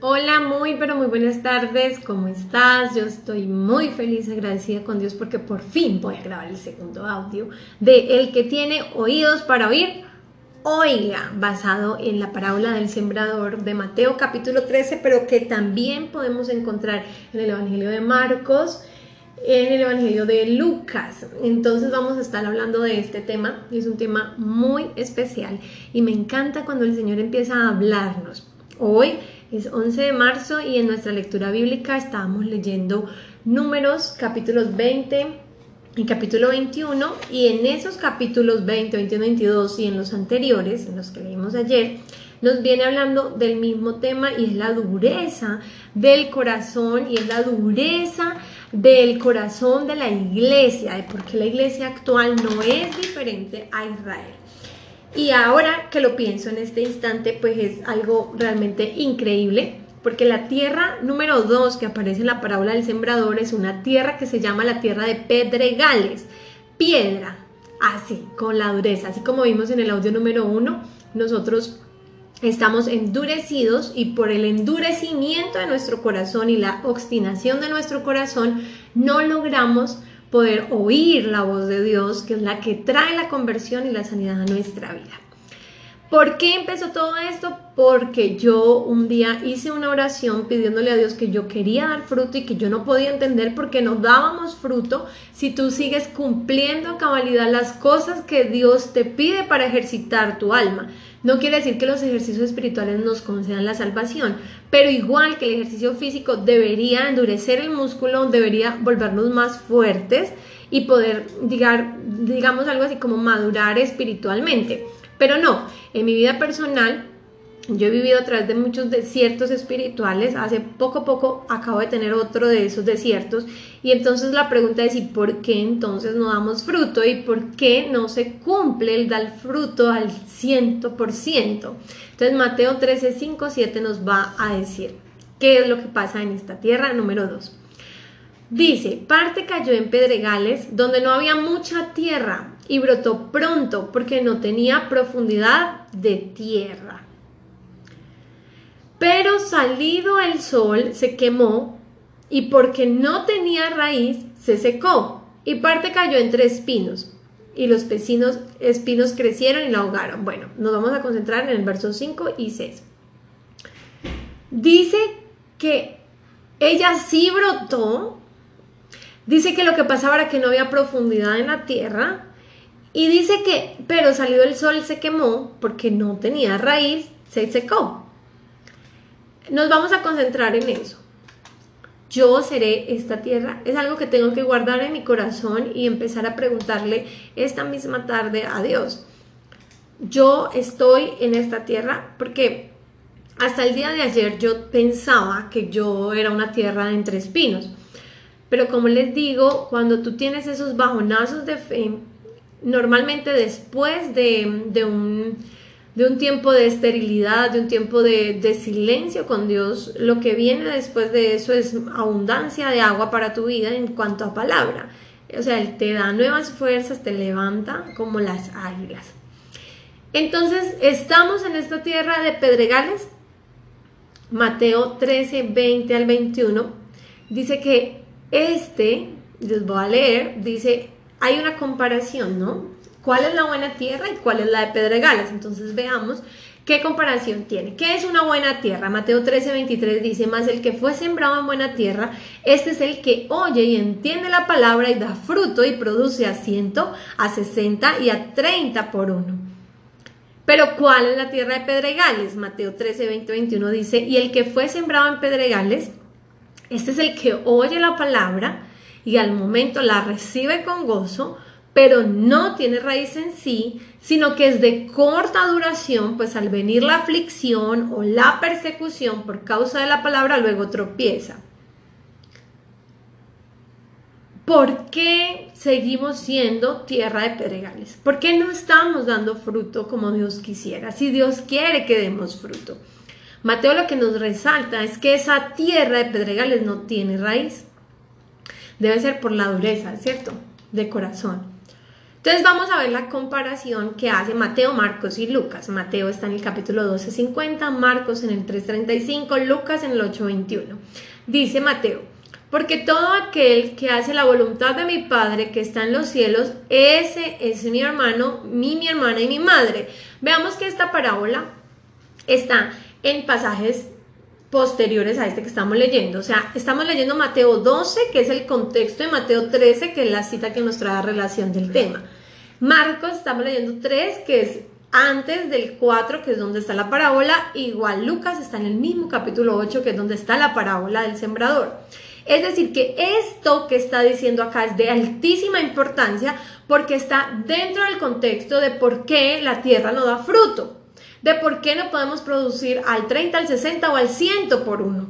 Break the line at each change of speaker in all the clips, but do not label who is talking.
Hola, muy pero muy buenas tardes, ¿cómo estás? Yo estoy muy feliz, agradecida con Dios porque por fin voy a grabar el segundo audio de El que tiene oídos para oír, oiga, basado en la parábola del sembrador de Mateo capítulo 13, pero que también podemos encontrar en el Evangelio de Marcos, en el Evangelio de Lucas. Entonces vamos a estar hablando de este tema, es un tema muy especial y me encanta cuando el Señor empieza a hablarnos. Hoy es 11 de marzo y en nuestra lectura bíblica estábamos leyendo números capítulos 20 y capítulo 21 y en esos capítulos 20, 21, 22 y en los anteriores, en los que leímos ayer, nos viene hablando del mismo tema y es la dureza del corazón y es la dureza del corazón de la iglesia, de por qué la iglesia actual no es diferente a Israel. Y ahora que lo pienso en este instante, pues es algo realmente increíble, porque la tierra número dos que aparece en la parábola del sembrador es una tierra que se llama la tierra de pedregales, piedra, así, con la dureza, así como vimos en el audio número uno, nosotros estamos endurecidos y por el endurecimiento de nuestro corazón y la obstinación de nuestro corazón no logramos poder oír la voz de Dios, que es la que trae la conversión y la sanidad a nuestra vida. ¿Por qué empezó todo esto? Porque yo un día hice una oración pidiéndole a Dios que yo quería dar fruto y que yo no podía entender por qué no dábamos fruto si tú sigues cumpliendo a cabalidad las cosas que Dios te pide para ejercitar tu alma. No quiere decir que los ejercicios espirituales nos concedan la salvación, pero igual que el ejercicio físico debería endurecer el músculo, debería volvernos más fuertes y poder, digamos algo así como madurar espiritualmente. Pero no, en mi vida personal yo he vivido a través de muchos desiertos espirituales. Hace poco a poco acabo de tener otro de esos desiertos. Y entonces la pregunta es, ¿y por qué entonces no damos fruto? ¿Y por qué no se cumple el dar fruto al ciento por ciento? Entonces Mateo 13, 5, 7 nos va a decir qué es lo que pasa en esta tierra. Número 2. Dice, parte cayó en pedregales donde no había mucha tierra y brotó pronto porque no tenía profundidad de tierra. Pero salido el sol se quemó y porque no tenía raíz se secó y parte cayó entre espinos y los vecinos espinos crecieron y la ahogaron. Bueno, nos vamos a concentrar en el verso 5 y 6. Dice que ella sí brotó, dice que lo que pasaba era que no había profundidad en la tierra y dice que, pero salió el sol se quemó porque no tenía raíz, se secó. Nos vamos a concentrar en eso. Yo seré esta tierra. Es algo que tengo que guardar en mi corazón y empezar a preguntarle esta misma tarde a Dios. Yo estoy en esta tierra porque hasta el día de ayer yo pensaba que yo era una tierra entre espinos. Pero como les digo, cuando tú tienes esos bajonazos de fe, normalmente después de, un, tiempo de esterilidad, de un tiempo de, silencio con Dios, lo que viene después de eso es abundancia de agua para tu vida en cuanto a palabra. O sea, Él te da nuevas fuerzas, te levanta como las águilas. Entonces, estamos en esta tierra de pedregales. Mateo 13, 20 al 21 dice que este, les voy a leer, dice, hay una comparación, ¿no? ¿Cuál es la buena tierra y cuál es la de pedregales? Entonces veamos qué comparación tiene. ¿Qué es una buena tierra? Mateo 13, 23 dice, más el que fue sembrado en buena tierra, este es el que oye y entiende la palabra y da fruto y produce a ciento, a 60 y a 30 por uno. Pero ¿cuál es la tierra de pedregales? Mateo 13, 20, 21 dice, y el que fue sembrado en pedregales, este es el que oye la palabra y al momento la recibe con gozo, pero no tiene raíz en sí, sino que es de corta duración, pues al venir la aflicción o la persecución por causa de la palabra, luego tropieza. ¿Por qué seguimos siendo tierra de pedregales? ¿Por qué no estamos dando fruto como Dios quisiera? Si Dios quiere que demos fruto. Mateo lo que nos resalta es que esa tierra de pedregales no tiene raíz debe ser por la dureza, ¿cierto? De corazón. Entonces vamos a ver la comparación que hace Mateo, Marcos y Lucas. Mateo está en el capítulo 12.50, Marcos en el 3.35, Lucas en el 8.21. Dice Mateo, porque todo aquel que hace la voluntad de mi Padre que está en los cielos, ese es mi hermano, mi, mi hermana y mi madre. Veamos que esta parábola está en pasajes posteriores a este que estamos leyendo. O sea, estamos leyendo Mateo 12, que es el contexto de Mateo 13, que es la cita que nos trae relación del tema. Marcos, estamos leyendo 3, que es antes del 4, que es donde está la parábola. Igual Lucas está en el mismo capítulo 8, que es donde está la parábola del sembrador. Es decir, que esto que está diciendo acá es de altísima importancia porque está dentro del contexto de por qué la tierra no da fruto de por qué no podemos producir al 30, al 60 o al 100 por uno.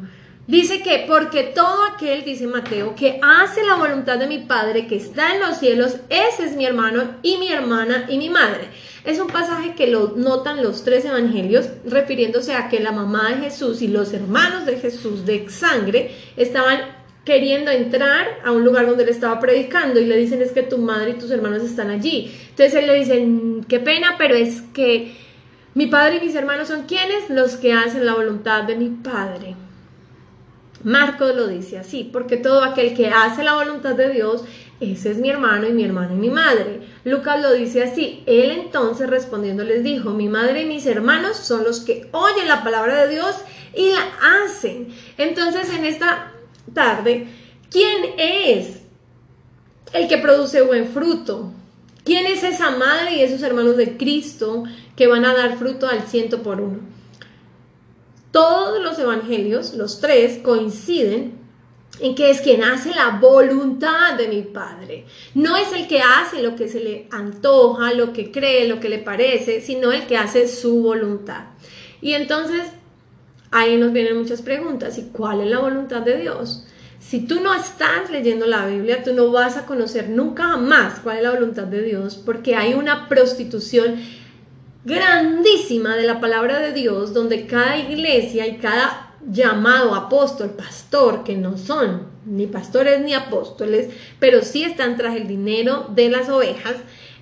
Dice que porque todo aquel, dice Mateo, que hace la voluntad de mi Padre que está en los cielos, ese es mi hermano y mi hermana y mi madre. Es un pasaje que lo notan los tres evangelios, refiriéndose a que la mamá de Jesús y los hermanos de Jesús de sangre estaban queriendo entrar a un lugar donde él estaba predicando y le dicen es que tu madre y tus hermanos están allí. Entonces él le dice, mm, qué pena, pero es que mi padre y mis hermanos son quienes? Los que hacen la voluntad de mi padre. Marcos lo dice así, porque todo aquel que hace la voluntad de Dios, ese es mi hermano y mi hermana y mi madre. Lucas lo dice así, él entonces respondiendo les dijo, mi madre y mis hermanos son los que oyen la palabra de Dios y la hacen. Entonces en esta tarde, ¿quién es el que produce buen fruto? ¿Quién es esa madre y esos hermanos de Cristo que van a dar fruto al ciento por uno? Todos los evangelios, los tres, coinciden en que es quien hace la voluntad de mi Padre. No es el que hace lo que se le antoja, lo que cree, lo que le parece, sino el que hace su voluntad. Y entonces ahí nos vienen muchas preguntas. ¿Y cuál es la voluntad de Dios? Si tú no estás leyendo la Biblia, tú no vas a conocer nunca más cuál es la voluntad de Dios, porque hay una prostitución grandísima de la palabra de Dios, donde cada iglesia y cada llamado apóstol, pastor, que no son ni pastores ni apóstoles, pero sí están tras el dinero de las ovejas,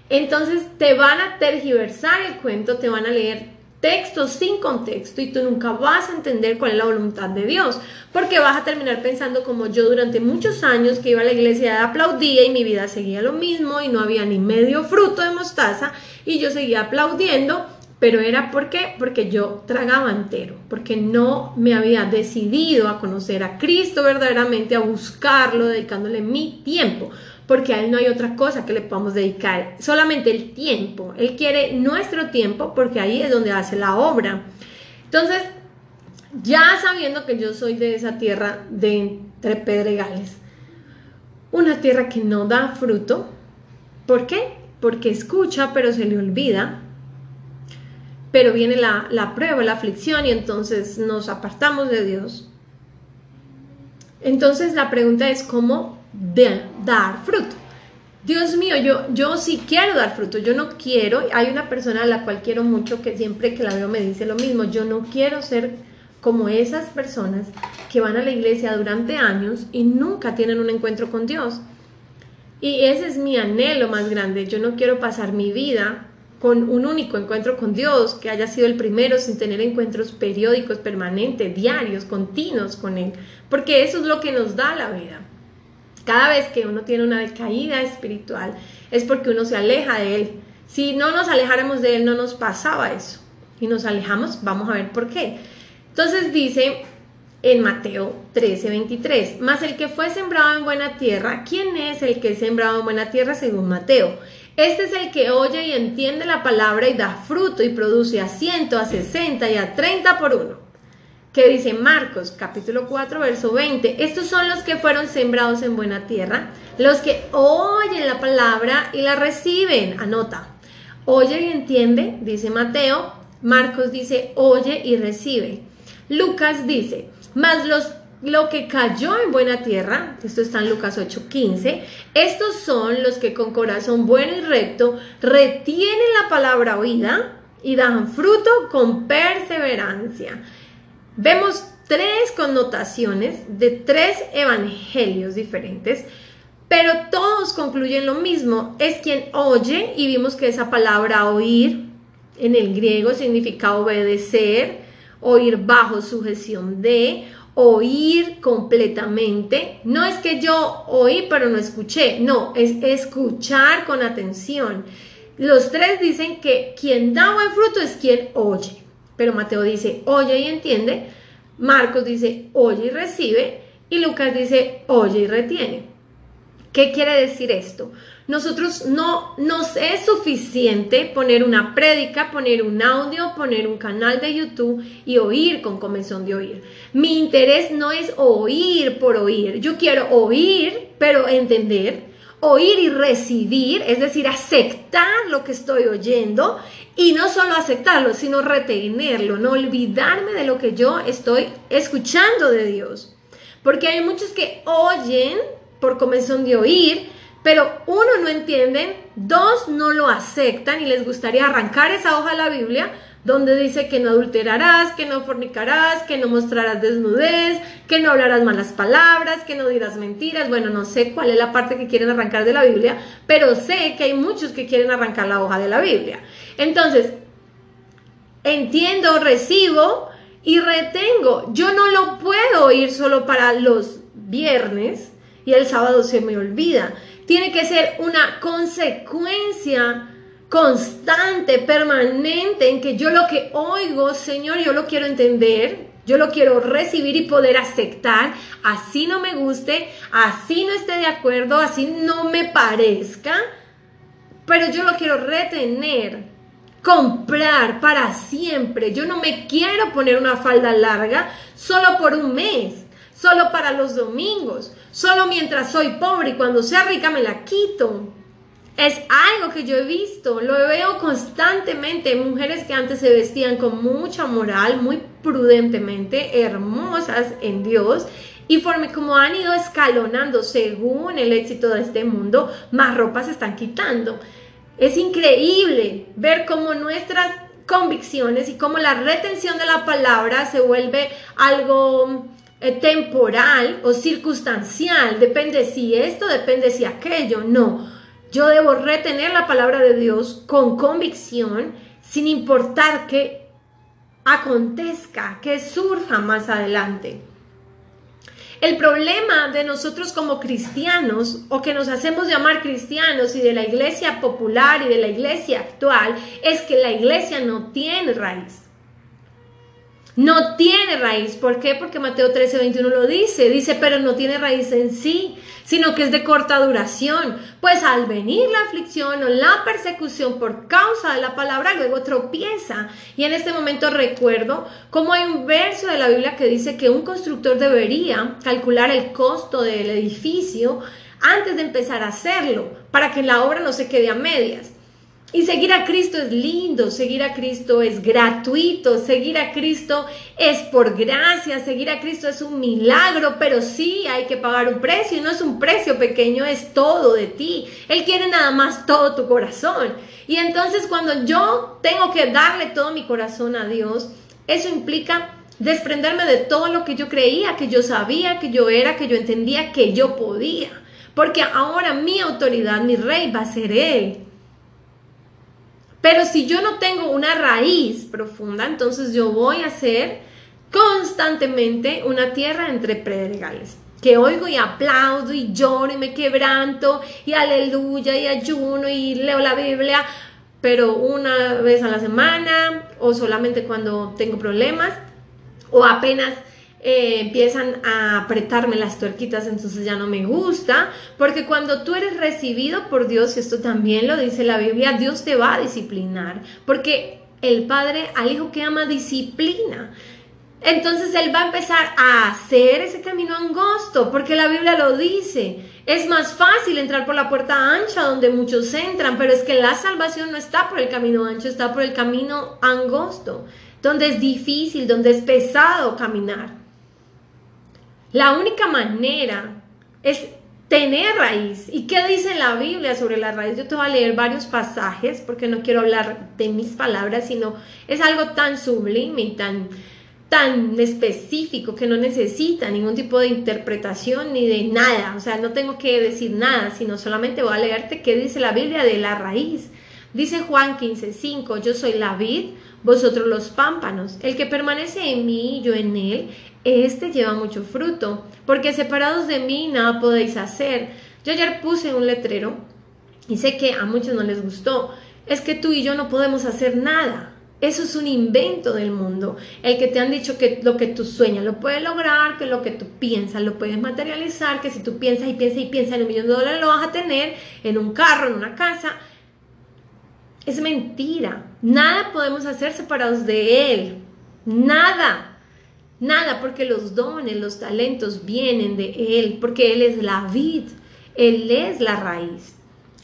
entonces te van a tergiversar el cuento, te van a leer textos sin contexto y tú nunca vas a entender cuál es la voluntad de Dios, porque vas a terminar pensando como yo durante muchos años que iba a la iglesia aplaudía y mi vida seguía lo mismo y no había ni medio fruto de mostaza y yo seguía aplaudiendo, pero era ¿por Porque yo tragaba entero, porque no me había decidido a conocer a Cristo verdaderamente, a buscarlo, dedicándole mi tiempo porque a Él no hay otra cosa que le podamos dedicar, solamente el tiempo. Él quiere nuestro tiempo porque ahí es donde hace la obra. Entonces, ya sabiendo que yo soy de esa tierra de entre pedregales, una tierra que no da fruto, ¿por qué? Porque escucha pero se le olvida, pero viene la, la prueba, la aflicción y entonces nos apartamos de Dios. Entonces la pregunta es cómo de dar fruto. Dios mío, yo, yo sí quiero dar fruto, yo no quiero, hay una persona a la cual quiero mucho que siempre que la veo me dice lo mismo, yo no quiero ser como esas personas que van a la iglesia durante años y nunca tienen un encuentro con Dios. Y ese es mi anhelo más grande, yo no quiero pasar mi vida con un único encuentro con Dios, que haya sido el primero sin tener encuentros periódicos, permanentes, diarios, continuos con Él, porque eso es lo que nos da la vida. Cada vez que uno tiene una decaída espiritual es porque uno se aleja de Él. Si no nos alejáramos de Él, no nos pasaba eso. Y nos alejamos, vamos a ver por qué. Entonces dice en Mateo 13, 23, más el que fue sembrado en buena tierra, ¿quién es el que es sembrado en buena tierra según Mateo? Este es el que oye y entiende la palabra y da fruto y produce a ciento, a sesenta y a treinta por uno que dice Marcos capítulo 4 verso 20, estos son los que fueron sembrados en buena tierra, los que oyen la palabra y la reciben, anota, oye y entiende, dice Mateo, Marcos dice oye y recibe, Lucas dice, más los lo que cayó en buena tierra, esto está en Lucas 8:15, estos son los que con corazón bueno y recto retienen la palabra oída y dan fruto con perseverancia. Vemos tres connotaciones de tres evangelios diferentes pero todos concluyen lo mismo, es quien oye y vimos que esa palabra oír en el griego significa obedecer, oír bajo sujeción de, oír completamente. No es que yo oí pero no escuché, no, es escuchar con atención. Los tres dicen que quien da buen fruto es quien oye, pero Mateo dice oye y entiende, Marcos dice oye y recibe y Lucas dice oye y retiene. ¿Qué quiere decir esto? Nosotros no nos es suficiente poner una prédica, poner un audio, poner un canal de YouTube y oír con convención de oír. Mi interés no es oír por oír. Yo quiero oír, pero entender, oír y recibir, es decir, aceptar lo que estoy oyendo y no solo aceptarlo, sino retenerlo, no olvidarme de lo que yo estoy escuchando de Dios. Porque hay muchos que oyen por convención de oír, pero uno no entienden, dos no lo aceptan y les gustaría arrancar esa hoja de la Biblia donde dice que no adulterarás, que no fornicarás, que no mostrarás desnudez, que no hablarás malas palabras, que no dirás mentiras. Bueno, no sé cuál es la parte que quieren arrancar de la Biblia, pero sé que hay muchos que quieren arrancar la hoja de la Biblia. Entonces, entiendo, recibo y retengo. Yo no lo puedo ir solo para los viernes y el sábado se me olvida. Tiene que ser una consecuencia constante, permanente, en que yo lo que oigo, Señor, yo lo quiero entender, yo lo quiero recibir y poder aceptar, así no me guste, así no esté de acuerdo, así no me parezca, pero yo lo quiero retener, comprar para siempre. Yo no me quiero poner una falda larga solo por un mes solo para los domingos, solo mientras soy pobre y cuando sea rica me la quito. Es algo que yo he visto, lo veo constantemente, mujeres que antes se vestían con mucha moral, muy prudentemente, hermosas en Dios, y como han ido escalonando según el éxito de este mundo, más ropas se están quitando. Es increíble ver cómo nuestras convicciones y cómo la retención de la palabra se vuelve algo eh, temporal o circunstancial, depende si esto, depende si aquello, no. Yo debo retener la palabra de Dios con convicción, sin importar que acontezca, que surja más adelante. El problema de nosotros como cristianos o que nos hacemos llamar cristianos y de la iglesia popular y de la iglesia actual es que la iglesia no tiene raíz. No tiene raíz. ¿Por qué? Porque Mateo 13, 21 lo dice. Dice, pero no tiene raíz en sí, sino que es de corta duración. Pues al venir la aflicción o la persecución por causa de la palabra, luego tropieza. Y en este momento recuerdo cómo hay un verso de la Biblia que dice que un constructor debería calcular el costo del edificio antes de empezar a hacerlo, para que la obra no se quede a medias. Y seguir a Cristo es lindo, seguir a Cristo es gratuito, seguir a Cristo es por gracia, seguir a Cristo es un milagro, pero sí hay que pagar un precio y no es un precio pequeño, es todo de ti. Él quiere nada más todo tu corazón. Y entonces cuando yo tengo que darle todo mi corazón a Dios, eso implica desprenderme de todo lo que yo creía, que yo sabía, que yo era, que yo entendía, que yo podía. Porque ahora mi autoridad, mi rey va a ser Él. Pero si yo no tengo una raíz profunda, entonces yo voy a ser constantemente una tierra entre predregales. Que oigo y aplaudo y lloro y me quebranto y aleluya y ayuno y leo la Biblia, pero una vez a la semana o solamente cuando tengo problemas o apenas eh, empiezan a apretarme las tuerquitas, entonces ya no me gusta, porque cuando tú eres recibido por Dios, y esto también lo dice la Biblia, Dios te va a disciplinar, porque el Padre al Hijo que ama disciplina. Entonces Él va a empezar a hacer ese camino angosto, porque la Biblia lo dice. Es más fácil entrar por la puerta ancha donde muchos entran, pero es que la salvación no está por el camino ancho, está por el camino angosto, donde es difícil, donde es pesado caminar. La única manera es tener raíz. ¿Y qué dice la Biblia sobre la raíz? Yo te voy a leer varios pasajes porque no quiero hablar de mis palabras, sino es algo tan sublime y tan tan específico que no necesita ningún tipo de interpretación ni de nada. O sea, no tengo que decir nada, sino solamente voy a leerte qué dice la Biblia de la raíz. Dice Juan 15:5, yo soy la vid, vosotros los pámpanos. El que permanece en mí y yo en él, este lleva mucho fruto, porque separados de mí nada podéis hacer. Yo ayer puse un letrero y sé que a muchos no les gustó. Es que tú y yo no podemos hacer nada. Eso es un invento del mundo. El que te han dicho que lo que tú sueñas lo puedes lograr, que lo que tú piensas lo puedes materializar, que si tú piensas y piensas y piensas en un millón de dólares lo vas a tener en un carro, en una casa. Es mentira. Nada podemos hacer separados de Él. Nada. Nada, porque los dones, los talentos vienen de Él, porque Él es la vid, Él es la raíz.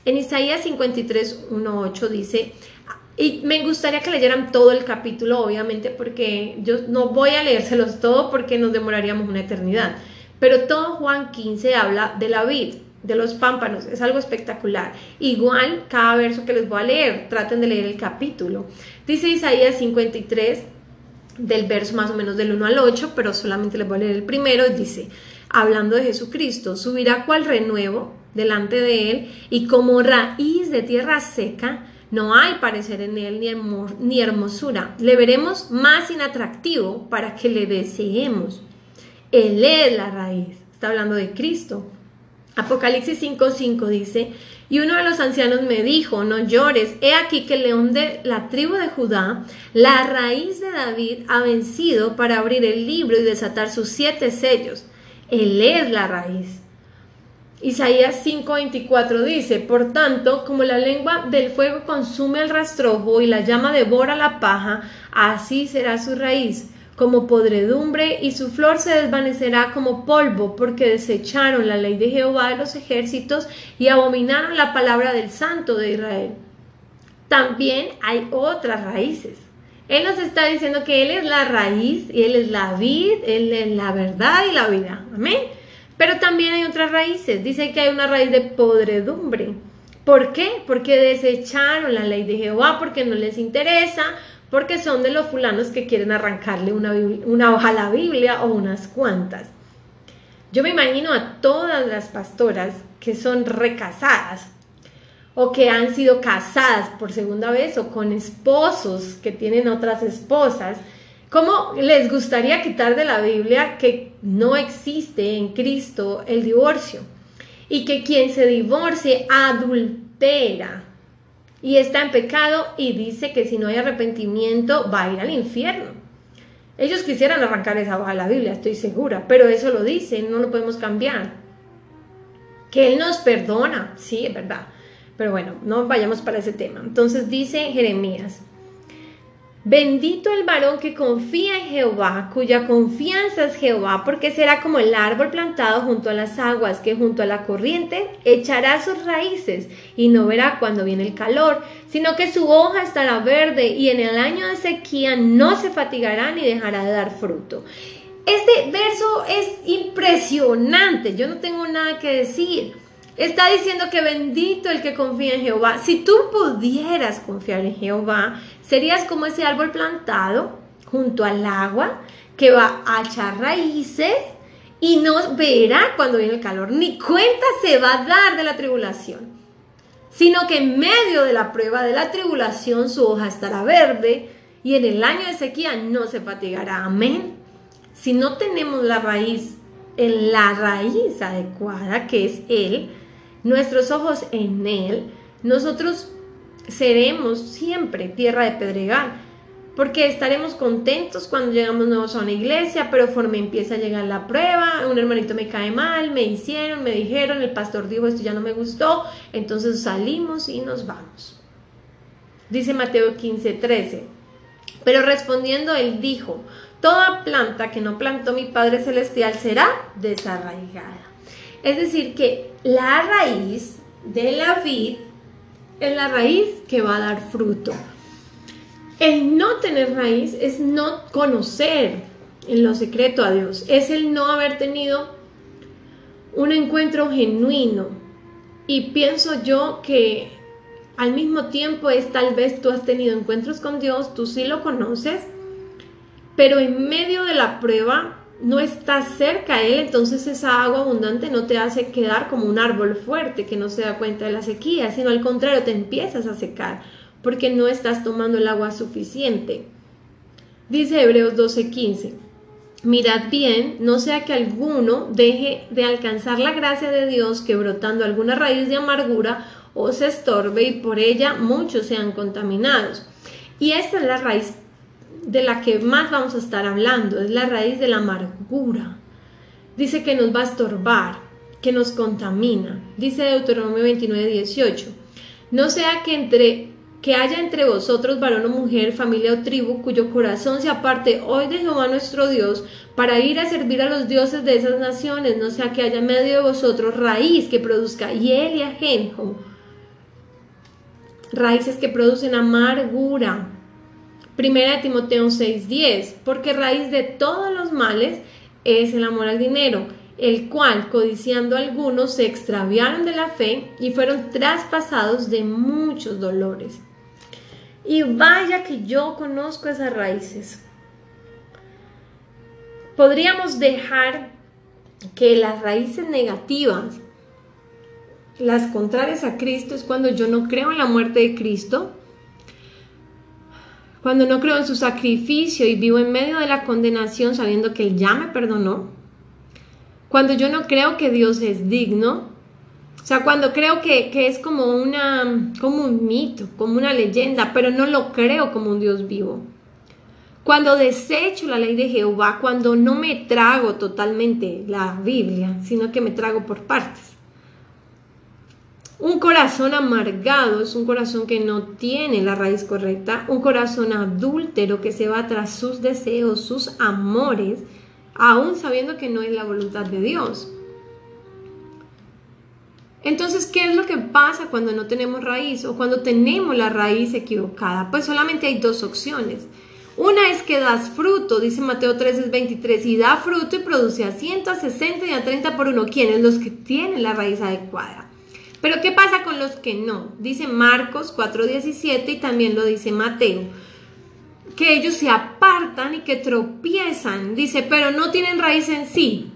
En Isaías 53, 1, 8 dice, y me gustaría que leyeran todo el capítulo, obviamente, porque yo no voy a leérselos todo porque nos demoraríamos una eternidad. Pero todo Juan 15 habla de la vid, de los pámpanos, es algo espectacular. Igual cada verso que les voy a leer, traten de leer el capítulo. Dice Isaías 53, del verso más o menos del 1 al 8, pero solamente les voy a leer el primero, dice, hablando de Jesucristo, subirá cual renuevo delante de él y como raíz de tierra seca, no hay parecer en él ni, hermosura. Le veremos más inatractivo para que le deseemos. Él es la raíz. Está hablando de Cristo. Apocalipsis 5:5 dice, y uno de los ancianos me dijo, no llores, he aquí que el león de la tribu de Judá, la raíz de David, ha vencido para abrir el libro y desatar sus siete sellos. Él es la raíz. Isaías 5:24 dice, por tanto, como la lengua del fuego consume el rastrojo y la llama devora la paja, así será su raíz como podredumbre y su flor se desvanecerá como polvo porque desecharon la ley de Jehová de los ejércitos y abominaron la palabra del santo de Israel. También hay otras raíces. Él nos está diciendo que Él es la raíz, y Él es la vid, Él es la verdad y la vida. Amén. Pero también hay otras raíces. Dice que hay una raíz de podredumbre. ¿Por qué? Porque desecharon la ley de Jehová, porque no les interesa, porque son de los fulanos que quieren arrancarle una, hoja a la Biblia o unas cuantas. Yo me imagino a todas las pastoras que son recasadas o que han sido casadas por segunda vez o con esposos que tienen otras esposas ¿Cómo les gustaría quitar de la Biblia que no existe en Cristo el divorcio? Y que quien se divorcie adultera y está en pecado y dice que si no hay arrepentimiento va a ir al infierno. Ellos quisieran arrancar esa hoja de la Biblia, estoy segura, pero eso lo dice, no lo podemos cambiar. Que Él nos perdona, sí, es verdad. Pero bueno, no vayamos para ese tema. Entonces dice Jeremías Bendito el varón que confía en Jehová, cuya confianza es Jehová, porque será como el árbol plantado junto a las aguas, que junto a la corriente echará sus raíces y no verá cuando viene el calor, sino que su hoja estará verde y en el año de sequía no se fatigará ni dejará de dar fruto. Este verso es impresionante, yo no tengo nada que decir. Está diciendo que bendito el que confía en Jehová. Si tú pudieras confiar en Jehová, serías como ese árbol plantado junto al agua que va a echar raíces y no verá cuando viene el calor, ni cuenta se va a dar de la tribulación, sino que en medio de la prueba de la tribulación su hoja estará verde y en el año de sequía no se fatigará. Amén. Si no tenemos la raíz en la raíz adecuada, que es Él, nuestros ojos en Él, nosotros seremos siempre tierra de pedregal, porque estaremos contentos cuando llegamos nuevos a una iglesia, pero conforme empieza a llegar la prueba, un hermanito me cae mal, me hicieron, me dijeron, el pastor dijo esto ya no me gustó, entonces salimos y nos vamos. Dice Mateo 15, 13. Pero respondiendo él dijo, toda planta que no plantó mi Padre Celestial será desarraigada. Es decir, que la raíz de la vid es la raíz que va a dar fruto. El no tener raíz es no conocer en lo secreto a Dios, es el no haber tenido un encuentro genuino. Y pienso yo que al mismo tiempo es tal vez tú has tenido encuentros con Dios, tú sí lo conoces, pero en medio de la prueba no estás cerca a él, entonces esa agua abundante no te hace quedar como un árbol fuerte que no se da cuenta de la sequía, sino al contrario, te empiezas a secar porque no estás tomando el agua suficiente. Dice Hebreos 12:15, mirad bien, no sea que alguno deje de alcanzar la gracia de Dios que brotando alguna raíz de amargura os estorbe y por ella muchos sean contaminados. Y esta es la raíz de la que más vamos a estar hablando, es la raíz de la amargura. Dice que nos va a estorbar, que nos contamina. Dice Deuteronomio 29, 18. No sea que entre que haya entre vosotros varón o mujer, familia o tribu, cuyo corazón se aparte hoy de Jehová nuestro Dios, para ir a servir a los dioses de esas naciones, no sea que haya en medio de vosotros raíz que produzca hiel y ajenjo, raíces que producen amargura, Primera de Timoteo 6:10, porque raíz de todos los males es el amor al dinero, el cual, codiciando algunos, se extraviaron de la fe y fueron traspasados de muchos dolores. Y vaya que yo conozco esas raíces. Podríamos dejar que las raíces negativas, las contrarias a Cristo, es cuando yo no creo en la muerte de Cristo, cuando no creo en su sacrificio y vivo en medio de la condenación sabiendo que Él ya me perdonó. Cuando yo no creo que Dios es digno. O sea, cuando creo que, es como, una, como un mito, como una leyenda, pero no lo creo como un Dios vivo. Cuando desecho la ley de Jehová, cuando no me trago totalmente la Biblia, sino que me trago por partes. Un corazón amargado es un corazón que no tiene la raíz correcta, un corazón adúltero que se va tras sus deseos, sus amores, aún sabiendo que no es la voluntad de Dios. Entonces, ¿qué es lo que pasa cuando no tenemos raíz o cuando tenemos la raíz equivocada? Pues solamente hay dos opciones. Una es que das fruto, dice Mateo 13, 23, y da fruto y produce a 100, a 60 y a 30 por uno. ¿Quiénes? Los que tienen la raíz adecuada. Pero ¿qué pasa con los que no? Dice Marcos 4:17 y también lo dice Mateo. Que ellos se apartan y que tropiezan. Dice, pero no tienen raíz en sí,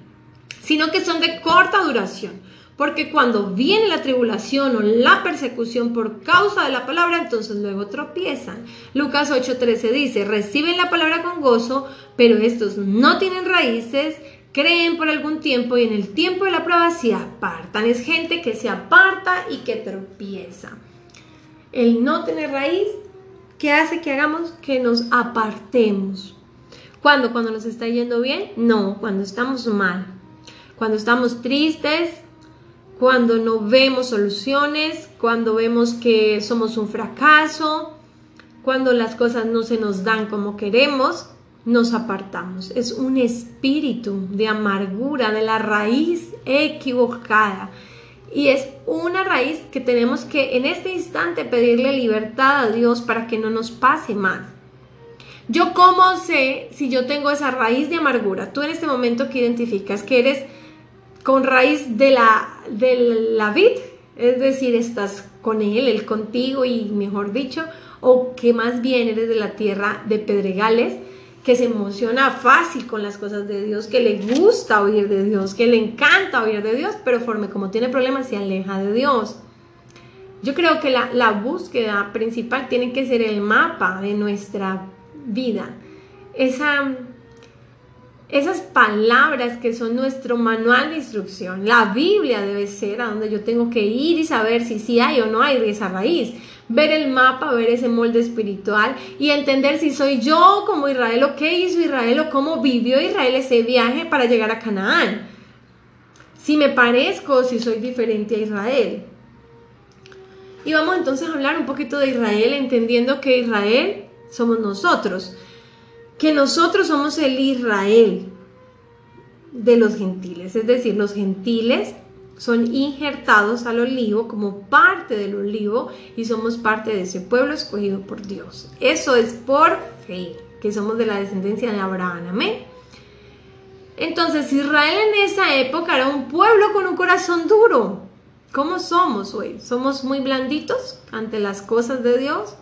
sino que son de corta duración. Porque cuando viene la tribulación o la persecución por causa de la palabra, entonces luego tropiezan. Lucas 8:13 dice, reciben la palabra con gozo, pero estos no tienen raíces creen por algún tiempo y en el tiempo de la prueba se apartan. Es gente que se aparta y que tropieza. El no tener raíz, ¿qué hace que hagamos? Que nos apartemos. ¿Cuándo? ¿Cuando nos está yendo bien? No, cuando estamos mal. Cuando estamos tristes, cuando no vemos soluciones, cuando vemos que somos un fracaso, cuando las cosas no se nos dan como queremos, nos apartamos. Es un espíritu de amargura, de la raíz equivocada. Y es una raíz que tenemos que en este instante pedirle libertad a Dios para que no nos pase más. Yo cómo sé si yo tengo esa raíz de amargura. Tú en este momento que identificas que eres con raíz de la, de la vid, es decir, estás con él, él contigo y mejor dicho, o que más bien eres de la tierra de pedregales, que se emociona fácil con las cosas de Dios, que le gusta oír de Dios, que le encanta oír de Dios, pero forme como tiene problemas se aleja de Dios. Yo creo que la, búsqueda principal tiene que ser el mapa de nuestra vida. Esa, esas palabras que son nuestro manual de instrucción. La Biblia debe ser a donde yo tengo que ir y saber si sí hay o no hay de esa raíz ver el mapa, ver ese molde espiritual y entender si soy yo como Israel o qué hizo Israel o cómo vivió Israel ese viaje para llegar a Canaán. Si me parezco si soy diferente a Israel. Y vamos entonces a hablar un poquito de Israel, entendiendo que Israel somos nosotros, que nosotros somos el Israel de los gentiles, es decir, los gentiles son injertados al olivo como parte del olivo y somos parte de ese pueblo escogido por Dios. Eso es por fe, que somos de la descendencia de Abraham. Amén. Entonces Israel en esa época era un pueblo con un corazón duro. ¿Cómo somos hoy? ¿Somos muy blanditos ante las cosas de Dios?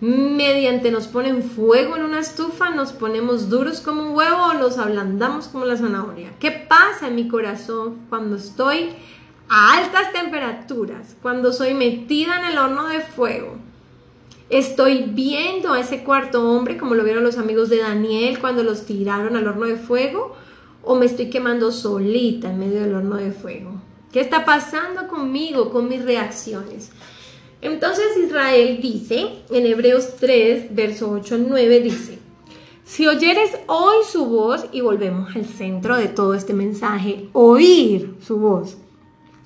Mediante nos ponen fuego en una estufa, nos ponemos duros como un huevo o nos ablandamos como la zanahoria. ¿Qué pasa en mi corazón cuando estoy a altas temperaturas, cuando soy metida en el horno de fuego? Estoy viendo a ese cuarto hombre como lo vieron los amigos de Daniel cuando los tiraron al horno de fuego o me estoy quemando solita en medio del horno de fuego. ¿Qué está pasando conmigo, con mis reacciones? Entonces Israel dice, en Hebreos 3, verso 8 al 9, dice, si oyeres hoy su voz, y volvemos al centro de todo este mensaje, oír su voz,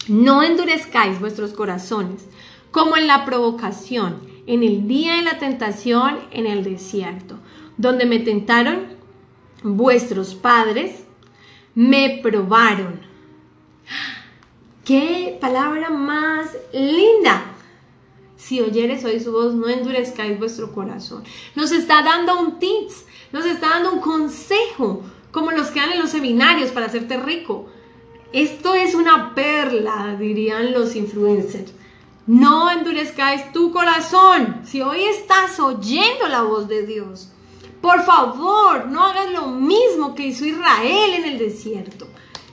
no endurezcáis vuestros corazones, como en la provocación, en el día de la tentación en el desierto, donde me tentaron vuestros padres, me probaron. ¡Qué palabra más linda! Si oyeres hoy su voz, no endurezcáis vuestro corazón. Nos está dando un tips, nos está dando un consejo, como los que dan en los seminarios para hacerte rico. Esto es una perla, dirían los influencers. No endurezcáis tu corazón. Si hoy estás oyendo la voz de Dios, por favor, no hagas lo mismo que hizo Israel en el desierto.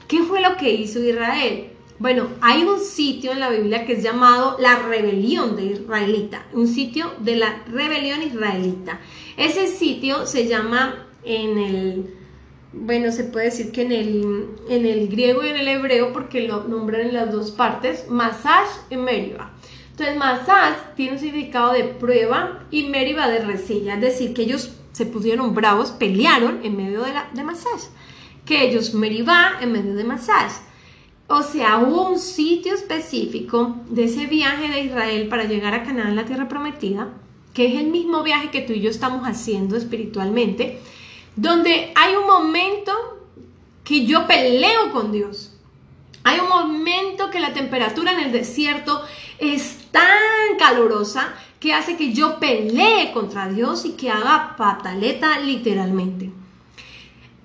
¿Qué fue lo que hizo Israel? Bueno, hay un sitio en la Biblia que es llamado la rebelión de Israelita, un sitio de la rebelión israelita. Ese sitio se llama en el, bueno, se puede decir que en el, en el griego y en el hebreo, porque lo nombran en las dos partes, Masash y Meriba. Entonces, Masash tiene un significado de prueba y Meriba de resilla, es decir, que ellos se pusieron bravos, pelearon en medio de, la, de Masash, que ellos Meribá en medio de Masash. O sea, hubo un sitio específico de ese viaje de Israel para llegar a Canaán, la tierra prometida, que es el mismo viaje que tú y yo estamos haciendo espiritualmente, donde hay un momento que yo peleo con Dios. Hay un momento que la temperatura en el desierto es tan calurosa que hace que yo pelee contra Dios y que haga pataleta literalmente.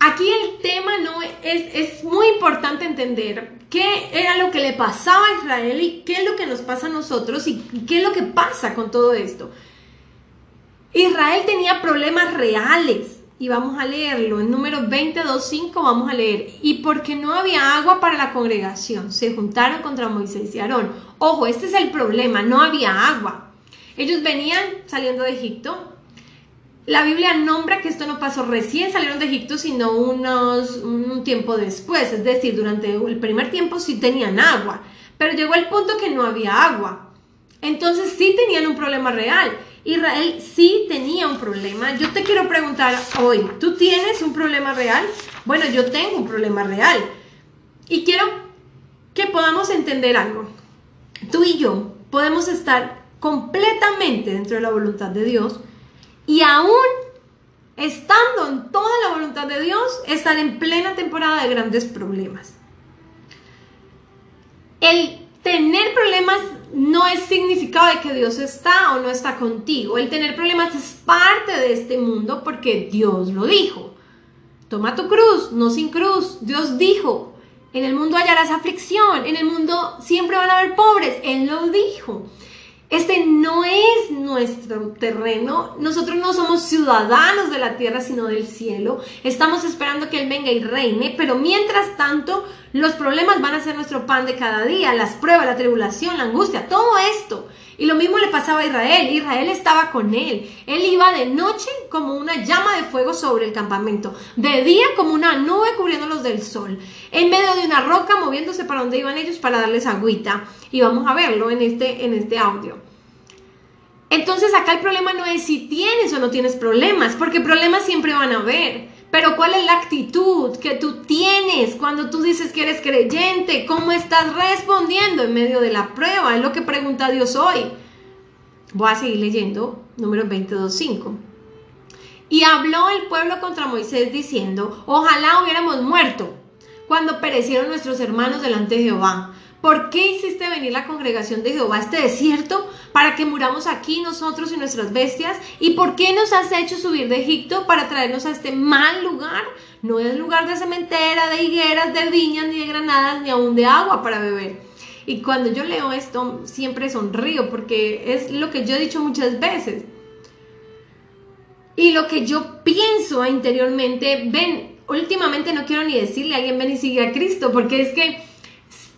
Aquí el tema no es, es muy importante entender qué era lo que le pasaba a Israel y qué es lo que nos pasa a nosotros y qué es lo que pasa con todo esto. Israel tenía problemas reales y vamos a leerlo. En número 22.5 vamos a leer. Y porque no había agua para la congregación, se juntaron contra Moisés y Aarón. Ojo, este es el problema, no había agua. Ellos venían saliendo de Egipto, la Biblia nombra que esto no pasó recién salieron de Egipto, sino unos, un tiempo después. Es decir, durante el primer tiempo sí tenían agua, pero llegó el punto que no había agua. Entonces sí tenían un problema real. Israel sí tenía un problema. Yo te quiero preguntar hoy, ¿tú tienes un problema real? Bueno, yo tengo un problema real. Y quiero que podamos entender algo. Tú y yo podemos estar completamente dentro de la voluntad de Dios y aún estando en toda la voluntad de Dios, estar en plena temporada de grandes problemas. El tener problemas no es significado de que Dios está o no está contigo. El tener problemas es parte de este mundo porque Dios lo dijo. Toma tu cruz, no sin cruz. Dios dijo, en el mundo hallarás aflicción, en el mundo siempre van a haber pobres. Él lo dijo. Este no es nuestro terreno. Nosotros no somos ciudadanos de la tierra, sino del cielo. Estamos esperando que Él venga y reine, pero mientras tanto, los problemas van a ser nuestro pan de cada día, las pruebas, la tribulación, la angustia, todo esto. Y lo mismo le pasaba a Israel. Israel estaba con él. Él iba de noche como una llama de fuego sobre el campamento, de día como una nube cubriéndolos del sol, en medio de una roca moviéndose para donde iban ellos para darles agüita. Y vamos a verlo en este, en este audio. Entonces acá el problema no es si tienes o no tienes problemas, porque problemas siempre van a haber. Pero ¿cuál es la actitud que tú tienes cuando tú dices que eres creyente? ¿Cómo estás respondiendo en medio de la prueba? Es lo que pregunta Dios hoy. Voy a seguir leyendo, número 22.5. Y habló el pueblo contra Moisés diciendo, ojalá hubiéramos muerto cuando perecieron nuestros hermanos delante de Jehová. ¿Por qué hiciste venir la congregación de Jehová a este desierto para que muramos aquí nosotros y nuestras bestias? ¿Y por qué nos has hecho subir de Egipto para traernos a este mal lugar? No es lugar de cementera, de higueras, de viñas, ni de granadas, ni aún de agua para beber. Y cuando yo leo esto, siempre sonrío porque es lo que yo he dicho muchas veces. y lo que yo pienso interiormente, ven, últimamente no quiero ni decirle a alguien ven y sigue a Cristo, porque es que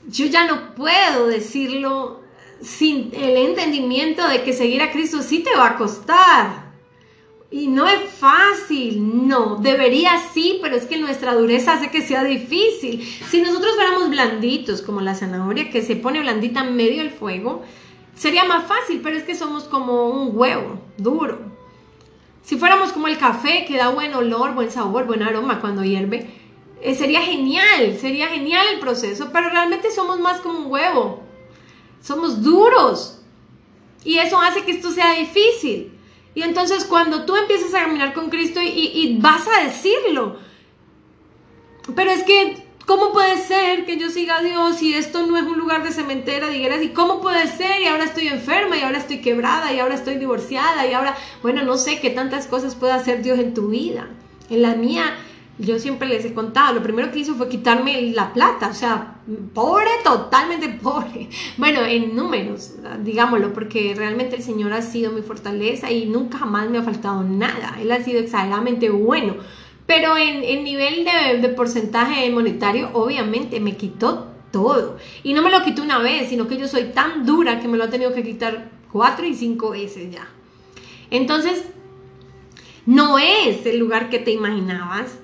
yo ya no puedo decirlo sin el entendimiento de que seguir a Cristo sí te va a costar. Y no es fácil, no, debería sí, pero es que nuestra dureza hace que sea difícil. Si nosotros fuéramos blanditos, como la zanahoria que se pone blandita en medio del fuego, sería más fácil, pero es que somos como un huevo duro. Si fuéramos como el café que da buen olor, buen sabor, buen aroma cuando hierve, eh, sería genial, sería genial el proceso, pero realmente somos más como un huevo. Somos duros. Y eso hace que esto sea difícil. Y entonces cuando tú empiezas a caminar con Cristo y, vas a decirlo, pero es que, ¿cómo puede ser que yo siga a Dios y esto no es un lugar de cementera, dijeras? ¿Y cómo puede ser? Y ahora estoy enferma, y ahora estoy quebrada, y ahora estoy divorciada, y ahora, bueno, no sé qué tantas cosas puede hacer Dios en tu vida. En la mía, yo siempre les he contado, lo primero que hizo fue quitarme la plata, o sea, pobre, totalmente pobre. Bueno, en números, digámoslo, porque realmente el Señor ha sido mi fortaleza y nunca jamás me ha faltado nada. Él ha sido exageradamente bueno. Pero en, nivel de, de porcentaje monetario, obviamente me quitó todo. Y no me lo quitó una vez, sino que yo soy tan dura que me lo ha tenido que quitar cuatro y cinco veces ya. Entonces, no es el lugar que te imaginabas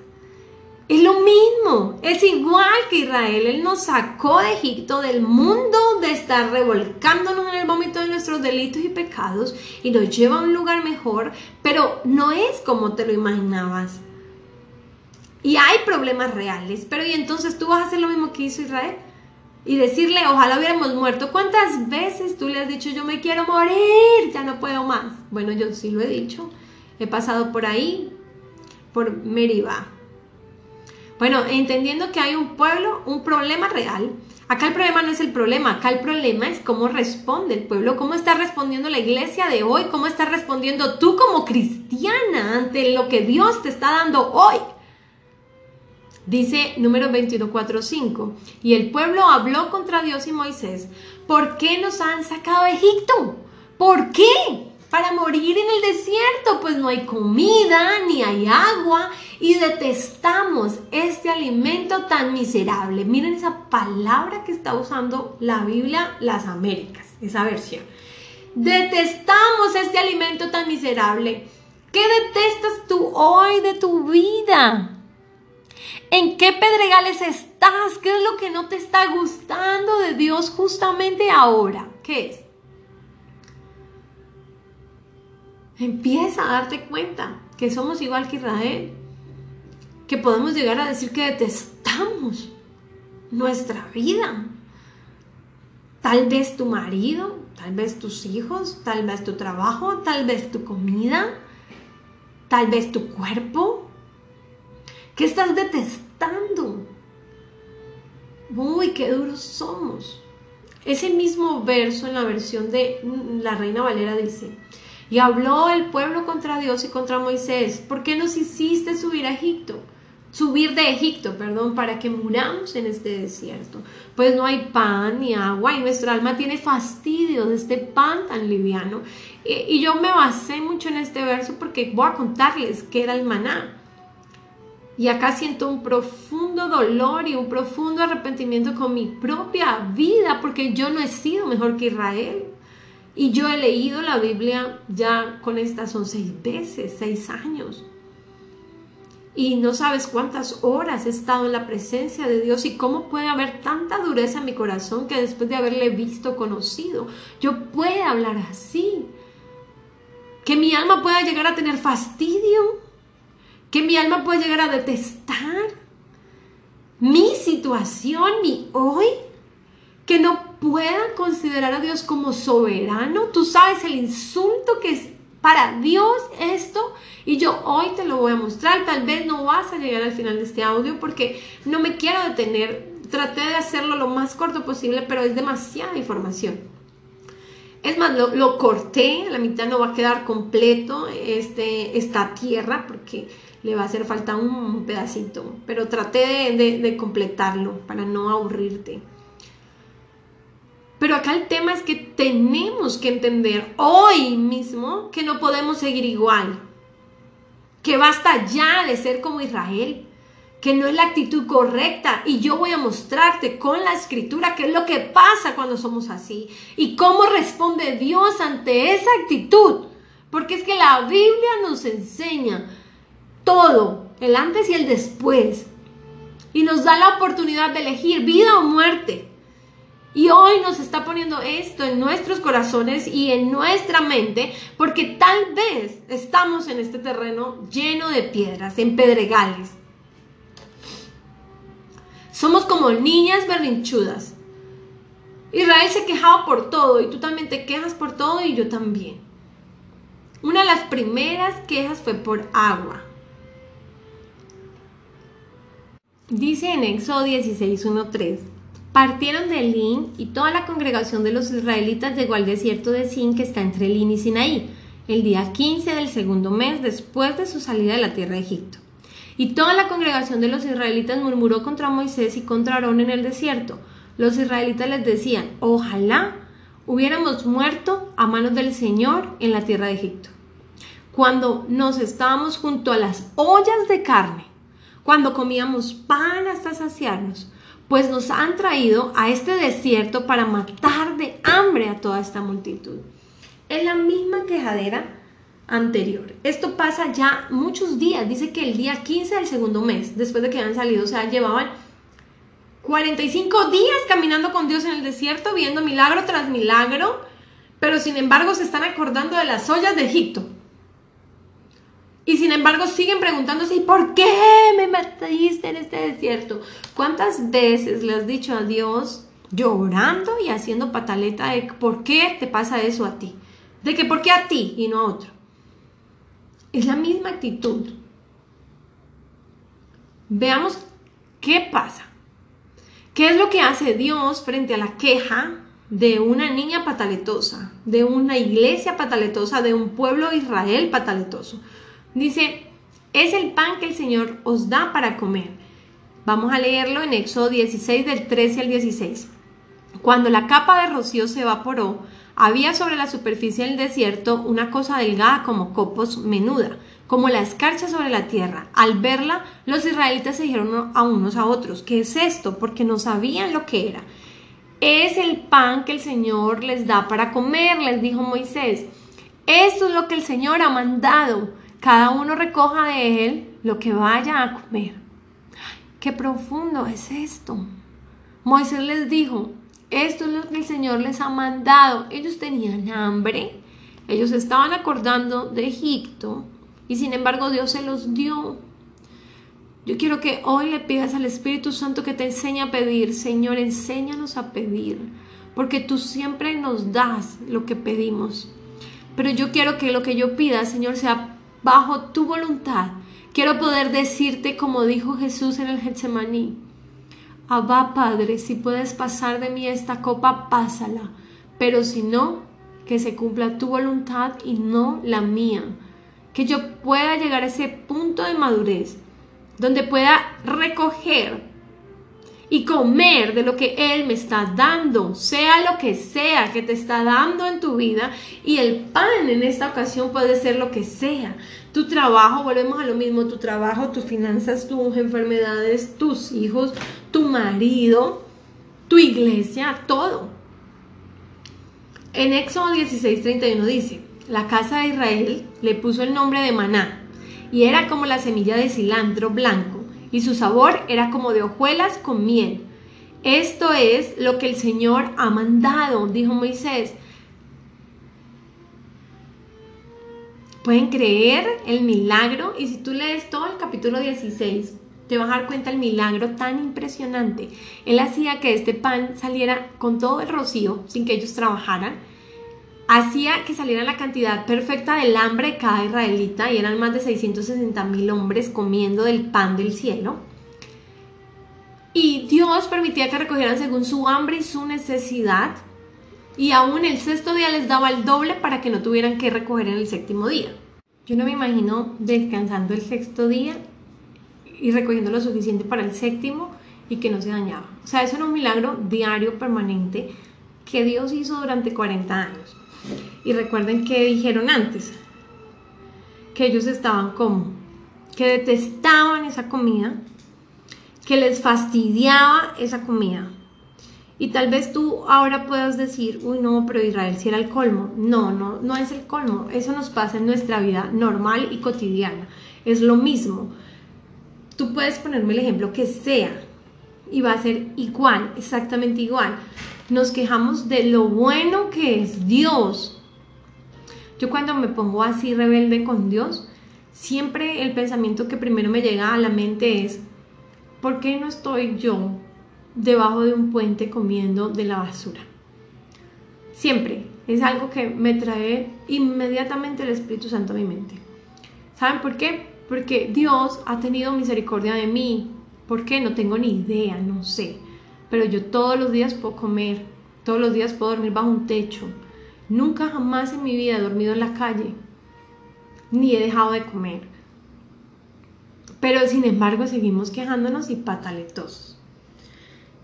es lo mismo, es igual que Israel. Él nos sacó de Egipto, del mundo de estar revolcándonos en el vómito de nuestros delitos y pecados y nos lleva a un lugar mejor, pero no es como te lo imaginabas. Y hay problemas reales, pero y entonces tú vas a hacer lo mismo que hizo Israel y decirle, ojalá hubiéramos muerto. ¿Cuántas veces tú le has dicho, yo me quiero morir, ya no puedo más? Bueno, yo sí lo he dicho, he pasado por ahí, por Meribah bueno, entendiendo que hay un pueblo, un problema real. Acá el problema no es el problema, acá el problema es cómo responde el pueblo, cómo está respondiendo la iglesia de hoy, cómo está respondiendo tú como cristiana ante lo que Dios te está dando hoy. Dice número 21.4.5, y el pueblo habló contra Dios y Moisés, ¿por qué nos han sacado de Egipto? ¿Por qué? Para morir en el desierto, pues no hay comida ni hay agua y detestamos este alimento tan miserable. Miren esa palabra que está usando la Biblia, las Américas, esa versión. Detestamos este alimento tan miserable. ¿Qué detestas tú hoy de tu vida? ¿En qué pedregales estás? ¿Qué es lo que no te está gustando de Dios justamente ahora? ¿Qué es? Empieza a darte cuenta que somos igual que Israel, que podemos llegar a decir que detestamos nuestra vida. Tal vez tu marido, tal vez tus hijos, tal vez tu trabajo, tal vez tu comida, tal vez tu cuerpo. ¿Qué estás detestando? Uy, qué duros somos. Ese mismo verso en la versión de la Reina Valera dice, y habló el pueblo contra Dios y contra Moisés, ¿por qué nos hiciste subir a Egipto? Subir de Egipto, perdón, para que muramos en este desierto. Pues no hay pan ni agua y nuestra alma tiene fastidio de este pan tan liviano. Y, y yo me basé mucho en este verso porque voy a contarles qué era el maná. Y acá siento un profundo dolor y un profundo arrepentimiento con mi propia vida porque yo no he sido mejor que Israel. Y yo he leído la Biblia ya con estas son seis veces, seis años. Y no sabes cuántas horas he estado en la presencia de Dios y cómo puede haber tanta dureza en mi corazón que después de haberle visto, conocido, yo pueda hablar así. Que mi alma pueda llegar a tener fastidio. Que mi alma pueda llegar a detestar mi situación, mi hoy. Que no pueda considerar a Dios como soberano. Tú sabes el insulto que es para Dios esto y yo hoy te lo voy a mostrar. Tal vez no vas a llegar al final de este audio porque no me quiero detener. Traté de hacerlo lo más corto posible, pero es demasiada información. Es más, lo, corté, la mitad no va a quedar completo este, esta tierra porque le va a hacer falta un pedacito, pero traté de completarlo para no aburrirte. Pero acá el tema es que tenemos que entender hoy mismo que no podemos seguir igual. que basta ya de ser como Israel, que no es la actitud correcta y yo voy a mostrarte con la escritura qué es lo que pasa cuando somos así y cómo responde Dios ante esa actitud. Porque es que la Biblia nos enseña todo, el antes y el después. Y nos da la oportunidad de elegir vida o muerte. Y hoy nos está poniendo esto en nuestros corazones y en nuestra mente, porque tal vez estamos en este terreno lleno de piedras, en pedregales. Somos como niñas berrinchudas. Israel se quejaba por todo y tú también te quejas por todo y yo también. Una de las primeras quejas fue por agua. Dice en Éxodo 16.1.3, partieron de Lin y toda la congregación de los israelitas llegó al desierto de Sin que está entre Lin y Sinaí, el día 15 del segundo mes después de su salida de la tierra de Egipto. Y toda la congregación de los israelitas murmuró contra Moisés y contra Aarón en el desierto. Los israelitas les decían, ojalá hubiéramos muerto a manos del Señor en la tierra de Egipto cuando nos estábamos junto a las ollas de carne, cuando comíamos pan hasta saciarnos, pues nos han traído a este desierto para matar de hambre a toda esta multitud. Es la misma quejadera anterior. Esto pasa ya muchos días, dice que el día 15 del segundo mes, después de que han salido, o sea, llevaban 45 días caminando con Dios en el desierto, viendo milagro tras milagro, pero sin embargo se están acordando de las ollas de Egipto. Y sin embargo siguen preguntándose, ¿y por qué me metiste en este desierto? ¿Cuántas veces le has dicho a Dios llorando y haciendo pataleta de por qué te pasa eso a ti? De que por qué a ti y no a otro. Es la misma actitud. Veamos qué pasa. ¿Qué es lo que hace Dios frente a la queja de una niña pataletosa, de una iglesia pataletosa, de un pueblo Israel pataletoso? Dice, es el pan que el Señor os da para comer. Vamos a leerlo en Éxodo 16 del 13 al 16. Cuando la capa de rocío se evaporó, había sobre la superficie del desierto una cosa delgada como copos menuda, como la escarcha sobre la tierra. Al verla, los israelitas se dijeron a unos a otros, ¿qué es esto? Porque no sabían lo que era. Es el pan que el Señor les da para comer, les dijo Moisés. Esto es lo que el Señor ha mandado cada uno recoja de él lo que vaya a comer. Qué profundo es esto. Moisés les dijo, esto es lo que el Señor les ha mandado. Ellos tenían hambre, ellos estaban acordando de Egipto y sin embargo Dios se los dio. Yo quiero que hoy le pidas al Espíritu Santo que te enseñe a pedir. Señor, enséñanos a pedir, porque tú siempre nos das lo que pedimos. Pero yo quiero que lo que yo pida, Señor, sea bajo tu voluntad. Quiero poder decirte como dijo Jesús en el Getsemaní. Abba Padre, si puedes pasar de mí esta copa, pásala. Pero si no, que se cumpla tu voluntad y no la mía. Que yo pueda llegar a ese punto de madurez donde pueda recoger y comer de lo que Él me está dando, sea lo que sea que te está dando en tu vida. Y el pan en esta ocasión puede ser lo que sea. Tu trabajo, volvemos a lo mismo, tu trabajo, tus finanzas, tus enfermedades, tus hijos, tu marido, tu iglesia, todo. En Éxodo 16:31 dice, la casa de Israel le puso el nombre de maná y era como la semilla de cilantro blanco y su sabor era como de hojuelas con miel. Esto es lo que el Señor ha mandado, dijo Moisés. Pueden creer el milagro y si tú lees todo el capítulo 16, te vas a dar cuenta el milagro tan impresionante. Él hacía que este pan saliera con todo el rocío sin que ellos trabajaran hacía que saliera la cantidad perfecta del hambre de cada israelita y eran más de 660 mil hombres comiendo del pan del cielo. Y Dios permitía que recogieran según su hambre y su necesidad. Y aún el sexto día les daba el doble para que no tuvieran que recoger en el séptimo día. Yo no me imagino descansando el sexto día y recogiendo lo suficiente para el séptimo y que no se dañaba. O sea, eso era un milagro diario, permanente, que Dios hizo durante 40 años. Y recuerden que dijeron antes, que ellos estaban como que detestaban esa comida, que les fastidiaba esa comida. Y tal vez tú ahora puedas decir, uy, no, pero Israel sí era el colmo. No, no, no es el colmo. Eso nos pasa en nuestra vida normal y cotidiana. Es lo mismo. Tú puedes ponerme el ejemplo que sea y va a ser igual, exactamente igual. Nos quejamos de lo bueno que es Dios. Yo cuando me pongo así rebelde con Dios, siempre el pensamiento que primero me llega a la mente es, ¿por qué no estoy yo debajo de un puente comiendo de la basura? Siempre es algo que me trae inmediatamente el Espíritu Santo a mi mente. ¿Saben por qué? Porque Dios ha tenido misericordia de mí. ¿Por qué? No tengo ni idea, no sé. Pero yo todos los días puedo comer, todos los días puedo dormir bajo un techo. Nunca jamás en mi vida he dormido en la calle ni he dejado de comer. Pero sin embargo seguimos quejándonos y pataletosos.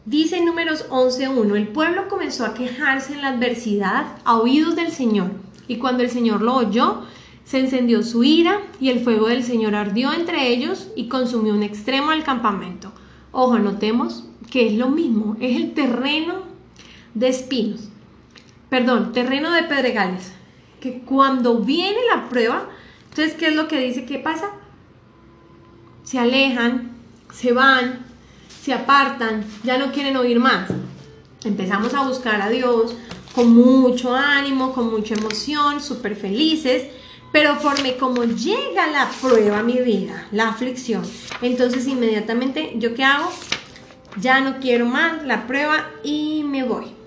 Dice en números 11.1, el pueblo comenzó a quejarse en la adversidad a oídos del Señor, y cuando el Señor lo oyó, se encendió su ira, y el fuego del Señor ardió entre ellos y consumió un extremo del campamento. Ojo, notemos que es lo mismo, es el terreno de espinos, perdón, terreno de pedregales, que cuando viene la prueba, entonces, ¿qué es lo que dice? ¿Qué pasa? Se alejan, se van, se apartan, ya no quieren oír más. Empezamos a buscar a Dios con mucho ánimo, con mucha emoción, súper felices, pero forme como llega la prueba a mi vida, la aflicción, entonces inmediatamente, ¿yo qué hago? Ya no quiero más la prueba y me voy.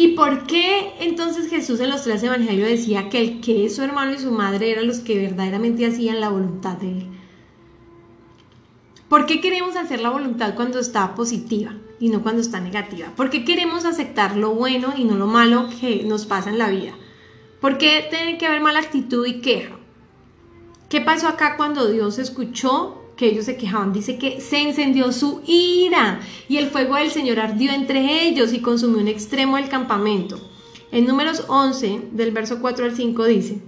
¿Y por qué entonces Jesús en los tres evangelios decía que el que su hermano y su madre eran los que verdaderamente hacían la voluntad de Él? ¿Por qué queremos hacer la voluntad cuando está positiva y no cuando está negativa? ¿Por qué queremos aceptar lo bueno y no lo malo que nos pasa en la vida? ¿Por qué tiene que haber mala actitud y queja? ¿Qué pasó acá cuando Dios escuchó que ellos se quejaban. Dice que se encendió su ira y el fuego del Señor ardió entre ellos y consumió un extremo del campamento. En números 11, del verso 4 al 5 dice,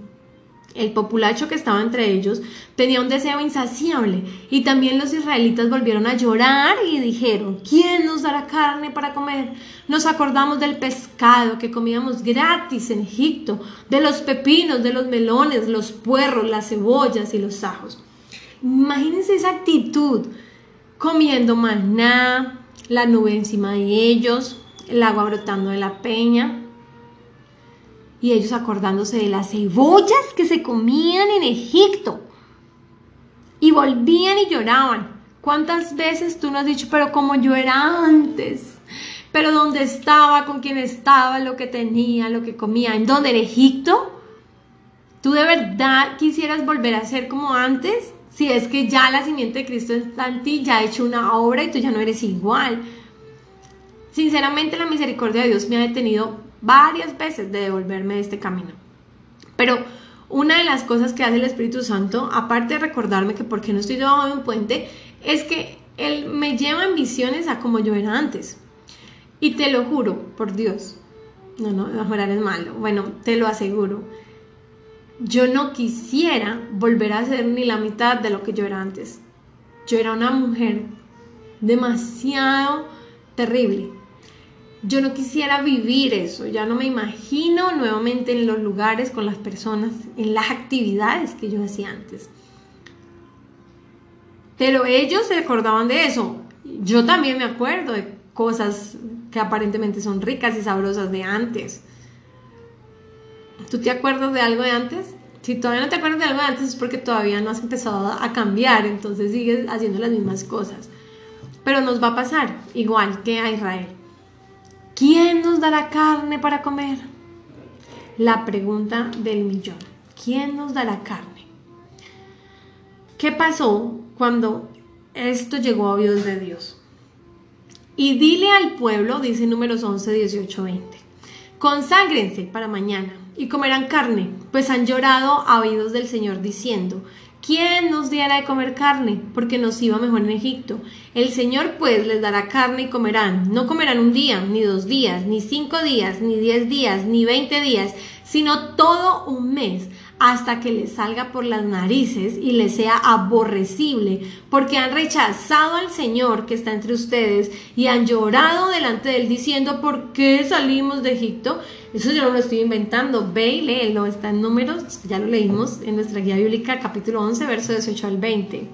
el populacho que estaba entre ellos tenía un deseo insaciable y también los israelitas volvieron a llorar y dijeron, ¿quién nos dará carne para comer? Nos acordamos del pescado que comíamos gratis en Egipto, de los pepinos, de los melones, los puerros, las cebollas y los ajos. Imagínense esa actitud, comiendo maná, la nube encima de ellos, el agua brotando de la peña, y ellos acordándose de las cebollas que se comían en Egipto. Y volvían y lloraban. ¿Cuántas veces tú nos has dicho, pero como yo era antes? Pero dónde estaba, con quién estaba, lo que tenía, lo que comía, ¿en dónde? ¿En Egipto? ¿Tú de verdad quisieras volver a ser como antes? Si es que ya la simiente de Cristo está en ti, ya ha hecho una obra y tú ya no eres igual. Sinceramente la misericordia de Dios me ha detenido varias veces de devolverme de este camino. Pero una de las cosas que hace el Espíritu Santo, aparte de recordarme que por qué no estoy debajo de un puente, es que Él me lleva en visiones a como yo era antes. Y te lo juro, por Dios. No, no, mejorar es malo. Bueno, te lo aseguro yo no quisiera volver a ser ni la mitad de lo que yo era antes. Yo era una mujer demasiado terrible. Yo no quisiera vivir eso, ya no me imagino nuevamente en los lugares, con las personas, en las actividades que yo hacía antes. Pero ellos se acordaban de eso. Yo también me acuerdo de cosas que aparentemente son ricas y sabrosas de antes. ¿Tú te acuerdas de algo de antes? Si todavía no te acuerdas de algo de antes es porque todavía no has empezado a cambiar, entonces sigues haciendo las mismas cosas. Pero nos va a pasar igual que a Israel. ¿Quién nos dará carne para comer? La pregunta del millón. ¿Quién nos dará carne? ¿Qué pasó cuando esto llegó a oídos de Dios? Y dile al pueblo, dice números 11, 18, 20, conságrense para mañana y comerán carne, pues han llorado a oídos del Señor diciendo, ¿quién nos diera de comer carne? Porque nos iba mejor en Egipto. El Señor pues les dará carne y comerán. No comerán un día, ni dos días, ni cinco días, ni diez días, ni veinte días, sino todo un mes, hasta que les salga por las narices y les sea aborrecible, porque han rechazado al Señor que está entre ustedes y han llorado delante de él diciendo, ¿por qué salimos de Egipto? Eso yo no lo estoy inventando, ve y léelo, está en números, ya lo leímos en nuestra guía bíblica capítulo 11, verso 18 al 20.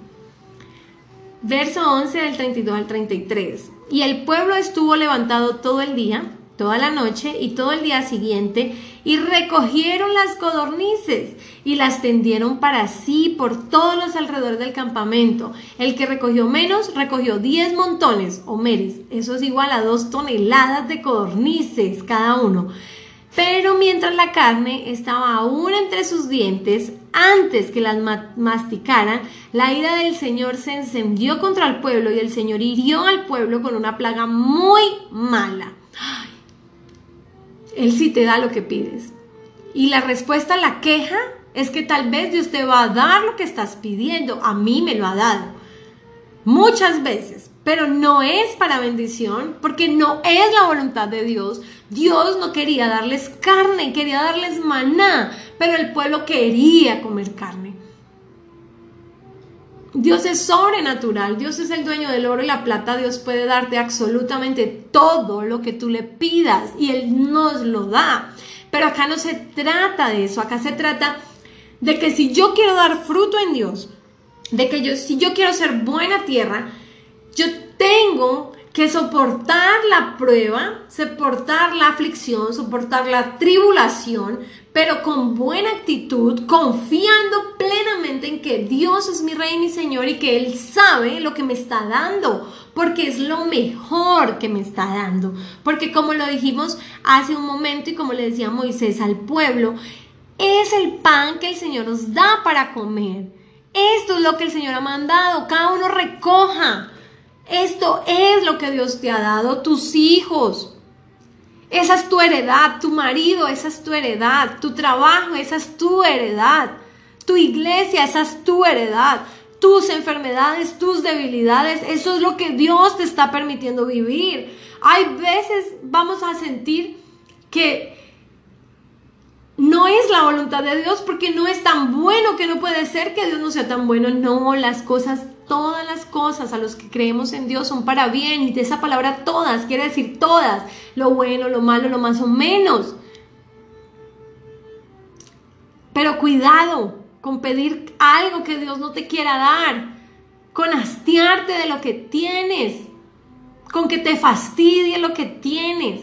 Verso 11 del 32 al 33. Y el pueblo estuvo levantado todo el día toda la noche y todo el día siguiente, y recogieron las codornices y las tendieron para sí por todos los alrededores del campamento. El que recogió menos, recogió diez montones o meres. Eso es igual a dos toneladas de codornices cada uno. Pero mientras la carne estaba aún entre sus dientes, antes que las masticaran, la ira del Señor se encendió contra el pueblo y el Señor hirió al pueblo con una plaga muy mala. Él sí te da lo que pides. Y la respuesta a la queja es que tal vez Dios te va a dar lo que estás pidiendo. A mí me lo ha dado. Muchas veces. Pero no es para bendición porque no es la voluntad de Dios. Dios no quería darles carne, quería darles maná, pero el pueblo quería comer carne. Dios es sobrenatural, Dios es el dueño del oro y la plata, Dios puede darte absolutamente todo lo que tú le pidas y Él nos lo da. Pero acá no se trata de eso, acá se trata de que si yo quiero dar fruto en Dios, de que yo, si yo quiero ser buena tierra, yo tengo que soportar la prueba, soportar la aflicción, soportar la tribulación, pero con buena actitud, confiando plenamente en que Dios es mi rey y mi Señor y que Él sabe lo que me está dando, porque es lo mejor que me está dando. Porque como lo dijimos hace un momento y como le decía Moisés al pueblo, es el pan que el Señor nos da para comer. Esto es lo que el Señor ha mandado, cada uno recoja. Esto es lo que Dios te ha dado, tus hijos. Esa es tu heredad, tu marido, esa es tu heredad, tu trabajo, esa es tu heredad, tu iglesia, esa es tu heredad, tus enfermedades, tus debilidades, eso es lo que Dios te está permitiendo vivir. Hay veces vamos a sentir que no es la voluntad de Dios porque no es tan bueno que no puede ser que Dios no sea tan bueno. No, las cosas todas las cosas a los que creemos en Dios son para bien. Y de esa palabra todas quiere decir todas. Lo bueno, lo malo, lo más o menos. Pero cuidado con pedir algo que Dios no te quiera dar. Con hastiarte de lo que tienes. Con que te fastidie lo que tienes.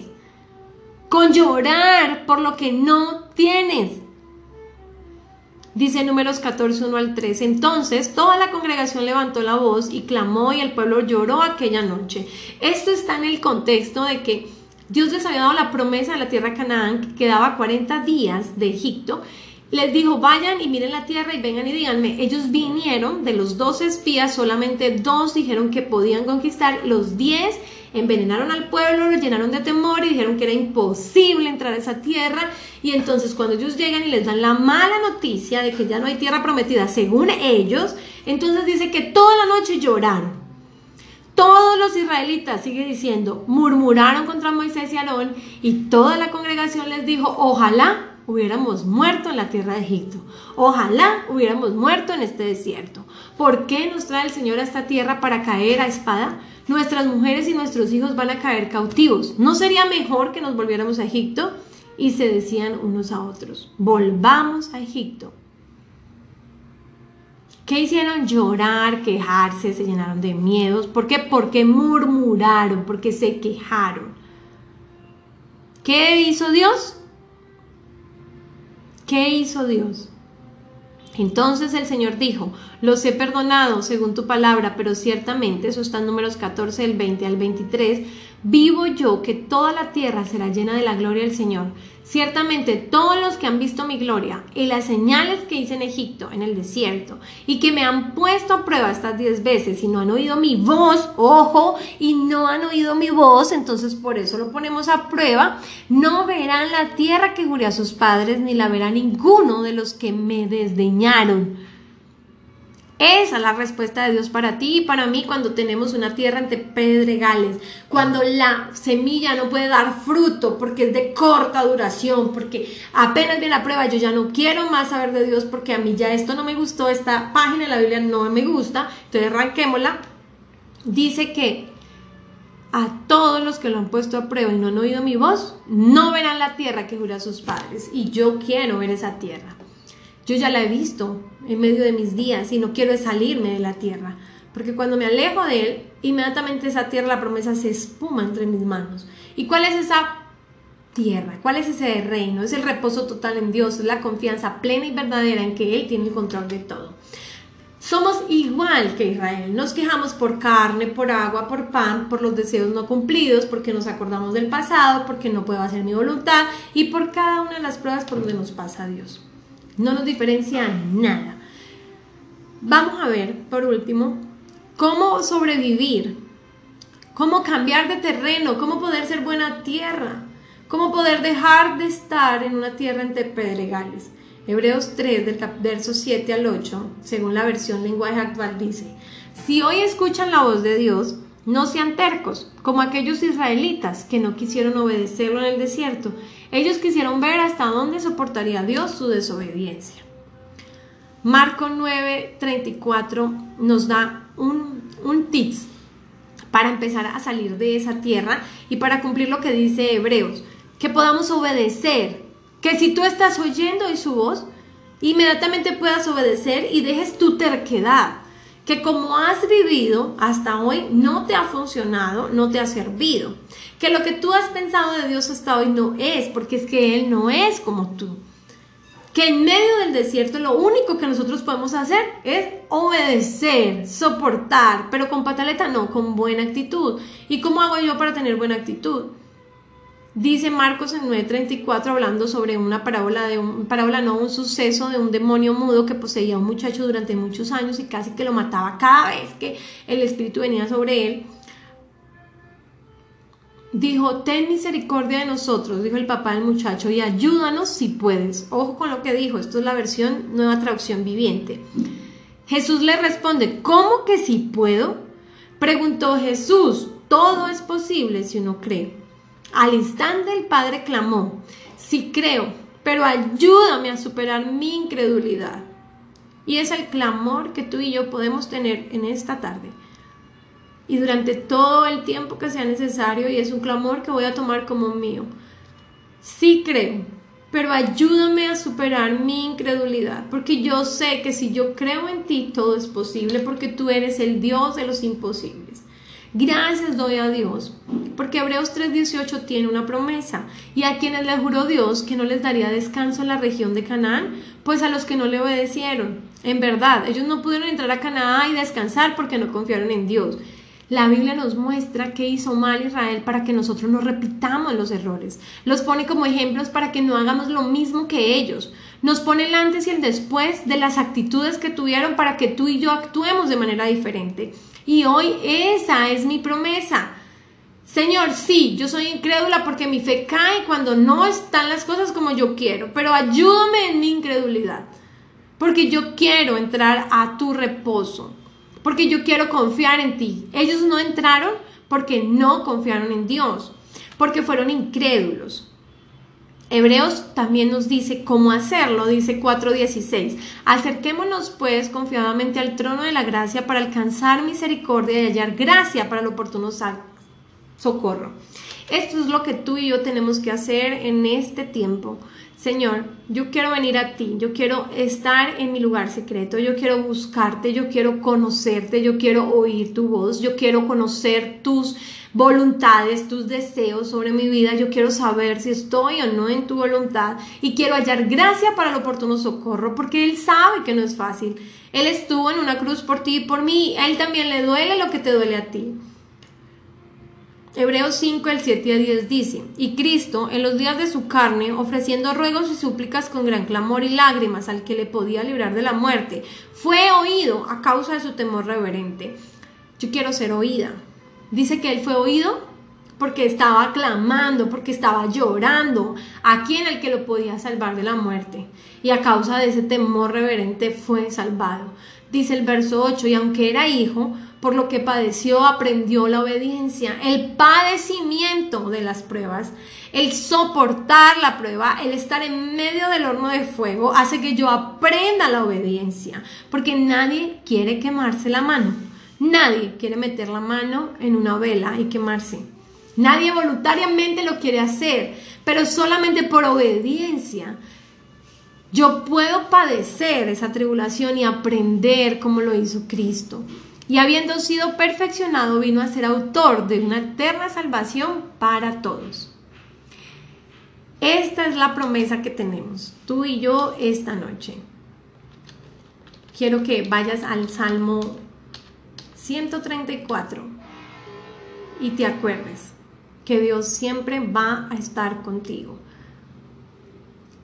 Con llorar por lo que no tienes. Dice números 14, 1 al 3. Entonces toda la congregación levantó la voz y clamó y el pueblo lloró aquella noche. Esto está en el contexto de que Dios les había dado la promesa de la tierra Canaán que quedaba 40 días de Egipto. Les dijo, vayan y miren la tierra y vengan y díganme. Ellos vinieron, de los 12 espías, solamente dos dijeron que podían conquistar, los 10 envenenaron al pueblo, lo llenaron de temor y dijeron que era imposible entrar a esa tierra. Y entonces cuando ellos llegan y les dan la mala noticia de que ya no hay tierra prometida, según ellos, entonces dice que toda la noche lloraron. Todos los israelitas, sigue diciendo, murmuraron contra Moisés y Aarón y toda la congregación les dijo, ojalá hubiéramos muerto en la tierra de Egipto. Ojalá hubiéramos muerto en este desierto. ¿Por qué nos trae el Señor a esta tierra para caer a espada? Nuestras mujeres y nuestros hijos van a caer cautivos. ¿No sería mejor que nos volviéramos a Egipto? Y se decían unos a otros, volvamos a Egipto. ¿Qué hicieron? Llorar, quejarse, se llenaron de miedos. ¿Por qué? Porque murmuraron, porque se quejaron. ¿Qué hizo Dios? ¿Qué hizo Dios? Entonces el Señor dijo, los he perdonado según tu palabra, pero ciertamente, eso está en números 14 del 20 al 23, vivo yo que toda la tierra será llena de la gloria del Señor. Ciertamente todos los que han visto mi gloria y las señales que hice en Egipto, en el desierto, y que me han puesto a prueba estas diez veces y no han oído mi voz, ojo, y no han oído mi voz, entonces por eso lo ponemos a prueba, no verán la tierra que juré a sus padres, ni la verá ninguno de los que me desdeñaron Esa es la respuesta de Dios para ti y para mí cuando tenemos una tierra entre pedregales, cuando la semilla no puede dar fruto porque es de corta duración, porque apenas viene la prueba, yo ya no quiero más saber de Dios porque a mí ya esto no me gustó, esta página de la Biblia no me gusta, entonces arranquémosla. Dice que a todos los que lo han puesto a prueba y no han oído mi voz, no verán la tierra que jura sus padres y yo quiero ver esa tierra. Yo ya la he visto en medio de mis días y no quiero salirme de la tierra. Porque cuando me alejo de Él, inmediatamente esa tierra, la promesa se espuma entre mis manos. ¿Y cuál es esa tierra? ¿Cuál es ese reino? Es el reposo total en Dios, es la confianza plena y verdadera en que Él tiene el control de todo. Somos igual que Israel, nos quejamos por carne, por agua, por pan, por los deseos no cumplidos, porque nos acordamos del pasado, porque no puedo hacer mi voluntad y por cada una de las pruebas por donde nos pasa Dios. No nos diferencia nada. Vamos a ver, por último, cómo sobrevivir, cómo cambiar de terreno, cómo poder ser buena tierra, cómo poder dejar de estar en una tierra entre pedregales. Hebreos 3, del verso 7 al 8, según la versión lenguaje actual, dice, si hoy escuchan la voz de Dios, no sean tercos, como aquellos israelitas que no quisieron obedecerlo en el desierto. Ellos quisieron ver hasta dónde soportaría Dios su desobediencia. Marco 9:34 nos da un, un tips para empezar a salir de esa tierra y para cumplir lo que dice Hebreos, que podamos obedecer, que si tú estás oyendo hoy su voz, inmediatamente puedas obedecer y dejes tu terquedad, que como has vivido hasta hoy no te ha funcionado, no te ha servido, que lo que tú has pensado de Dios hasta hoy no es, porque es que Él no es como tú que en medio del desierto lo único que nosotros podemos hacer es obedecer, soportar, pero con pataleta no, con buena actitud. ¿Y cómo hago yo para tener buena actitud? Dice Marcos en 9:34 hablando sobre una parábola de un parábola no un suceso de un demonio mudo que poseía a un muchacho durante muchos años y casi que lo mataba cada vez que el espíritu venía sobre él dijo, ten misericordia de nosotros, dijo el papá del muchacho, y ayúdanos si puedes. Ojo con lo que dijo, esto es la versión nueva traducción viviente. Jesús le responde, ¿cómo que si puedo? Preguntó Jesús, todo es posible si uno cree. Al instante el padre clamó, sí creo, pero ayúdame a superar mi incredulidad. Y es el clamor que tú y yo podemos tener en esta tarde y durante todo el tiempo que sea necesario y es un clamor que voy a tomar como mío. Sí creo, pero ayúdame a superar mi incredulidad, porque yo sé que si yo creo en ti todo es posible, porque tú eres el Dios de los imposibles. Gracias doy a Dios, porque Hebreos 3:18 tiene una promesa, y a quienes le juró Dios que no les daría descanso en la región de Canaán, pues a los que no le obedecieron. En verdad, ellos no pudieron entrar a Canaán y descansar porque no confiaron en Dios. La Biblia nos muestra qué hizo mal Israel para que nosotros no repitamos los errores. Los pone como ejemplos para que no hagamos lo mismo que ellos. Nos pone el antes y el después de las actitudes que tuvieron para que tú y yo actuemos de manera diferente. Y hoy esa es mi promesa. Señor, sí, yo soy incrédula porque mi fe cae cuando no están las cosas como yo quiero, pero ayúdame en mi incredulidad, porque yo quiero entrar a tu reposo porque yo quiero confiar en ti. Ellos no entraron porque no confiaron en Dios, porque fueron incrédulos. Hebreos también nos dice cómo hacerlo, dice 4.16. Acerquémonos pues confiadamente al trono de la gracia para alcanzar misericordia y hallar gracia para el oportuno socorro. Esto es lo que tú y yo tenemos que hacer en este tiempo. Señor, yo quiero venir a ti, yo quiero estar en mi lugar secreto, yo quiero buscarte, yo quiero conocerte, yo quiero oír tu voz, yo quiero conocer tus voluntades, tus deseos sobre mi vida, yo quiero saber si estoy o no en tu voluntad y quiero hallar gracia para el oportuno socorro, porque Él sabe que no es fácil. Él estuvo en una cruz por ti y por mí, a Él también le duele lo que te duele a ti. Hebreos 5, el 7 a 10 dice, y Cristo, en los días de su carne, ofreciendo ruegos y súplicas con gran clamor y lágrimas al que le podía librar de la muerte, fue oído a causa de su temor reverente. Yo quiero ser oída. Dice que él fue oído porque estaba clamando, porque estaba llorando a quien el que lo podía salvar de la muerte. Y a causa de ese temor reverente fue salvado. Dice el verso 8, y aunque era hijo, por lo que padeció, aprendió la obediencia, el padecimiento de las pruebas, el soportar la prueba, el estar en medio del horno de fuego, hace que yo aprenda la obediencia, porque nadie quiere quemarse la mano, nadie quiere meter la mano en una vela y quemarse. Nadie voluntariamente lo quiere hacer, pero solamente por obediencia yo puedo padecer esa tribulación y aprender como lo hizo Cristo. Y habiendo sido perfeccionado, vino a ser autor de una eterna salvación para todos. Esta es la promesa que tenemos, tú y yo, esta noche. Quiero que vayas al Salmo 134 y te acuerdes que Dios siempre va a estar contigo.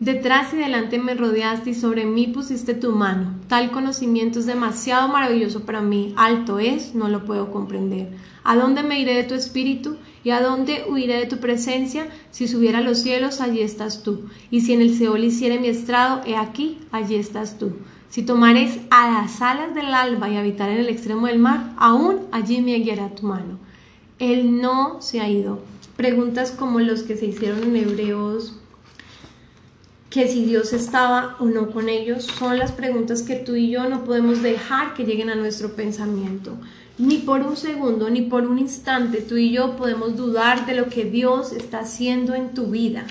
Detrás y delante me rodeaste y sobre mí pusiste tu mano. Tal conocimiento es demasiado maravilloso para mí. Alto es, no lo puedo comprender. ¿A dónde me iré de tu espíritu? ¿Y a dónde huiré de tu presencia? Si subiera a los cielos, allí estás tú. Y si en el Seol hiciere mi estrado, he aquí, allí estás tú. Si tomares a las alas del alba y habitar en el extremo del mar, aún allí me guiará tu mano. Él no se ha ido. Preguntas como los que se hicieron en Hebreos que si Dios estaba o no con ellos, son las preguntas que tú y yo no podemos dejar que lleguen a nuestro pensamiento. Ni por un segundo, ni por un instante tú y yo podemos dudar de lo que Dios está haciendo en tu vida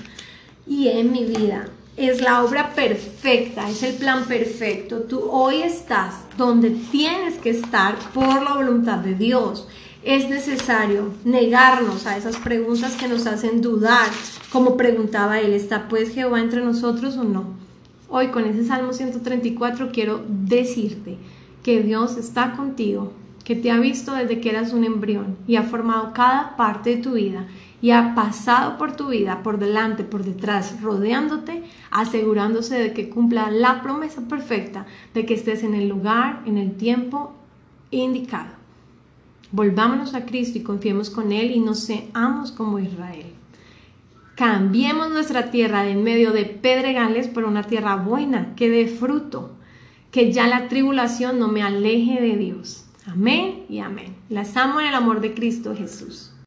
y en mi vida. Es la obra perfecta, es el plan perfecto. Tú hoy estás donde tienes que estar por la voluntad de Dios es necesario negarnos a esas preguntas que nos hacen dudar, como preguntaba él, ¿está pues Jehová entre nosotros o no? Hoy con ese Salmo 134 quiero decirte que Dios está contigo, que te ha visto desde que eras un embrión y ha formado cada parte de tu vida y ha pasado por tu vida, por delante, por detrás, rodeándote, asegurándose de que cumpla la promesa perfecta de que estés en el lugar, en el tiempo indicado. Volvámonos a Cristo y confiemos con Él y no seamos como Israel. Cambiemos nuestra tierra de en medio de pedregales por una tierra buena, que dé fruto, que ya la tribulación no me aleje de Dios. Amén y amén. Las amo en el amor de Cristo Jesús.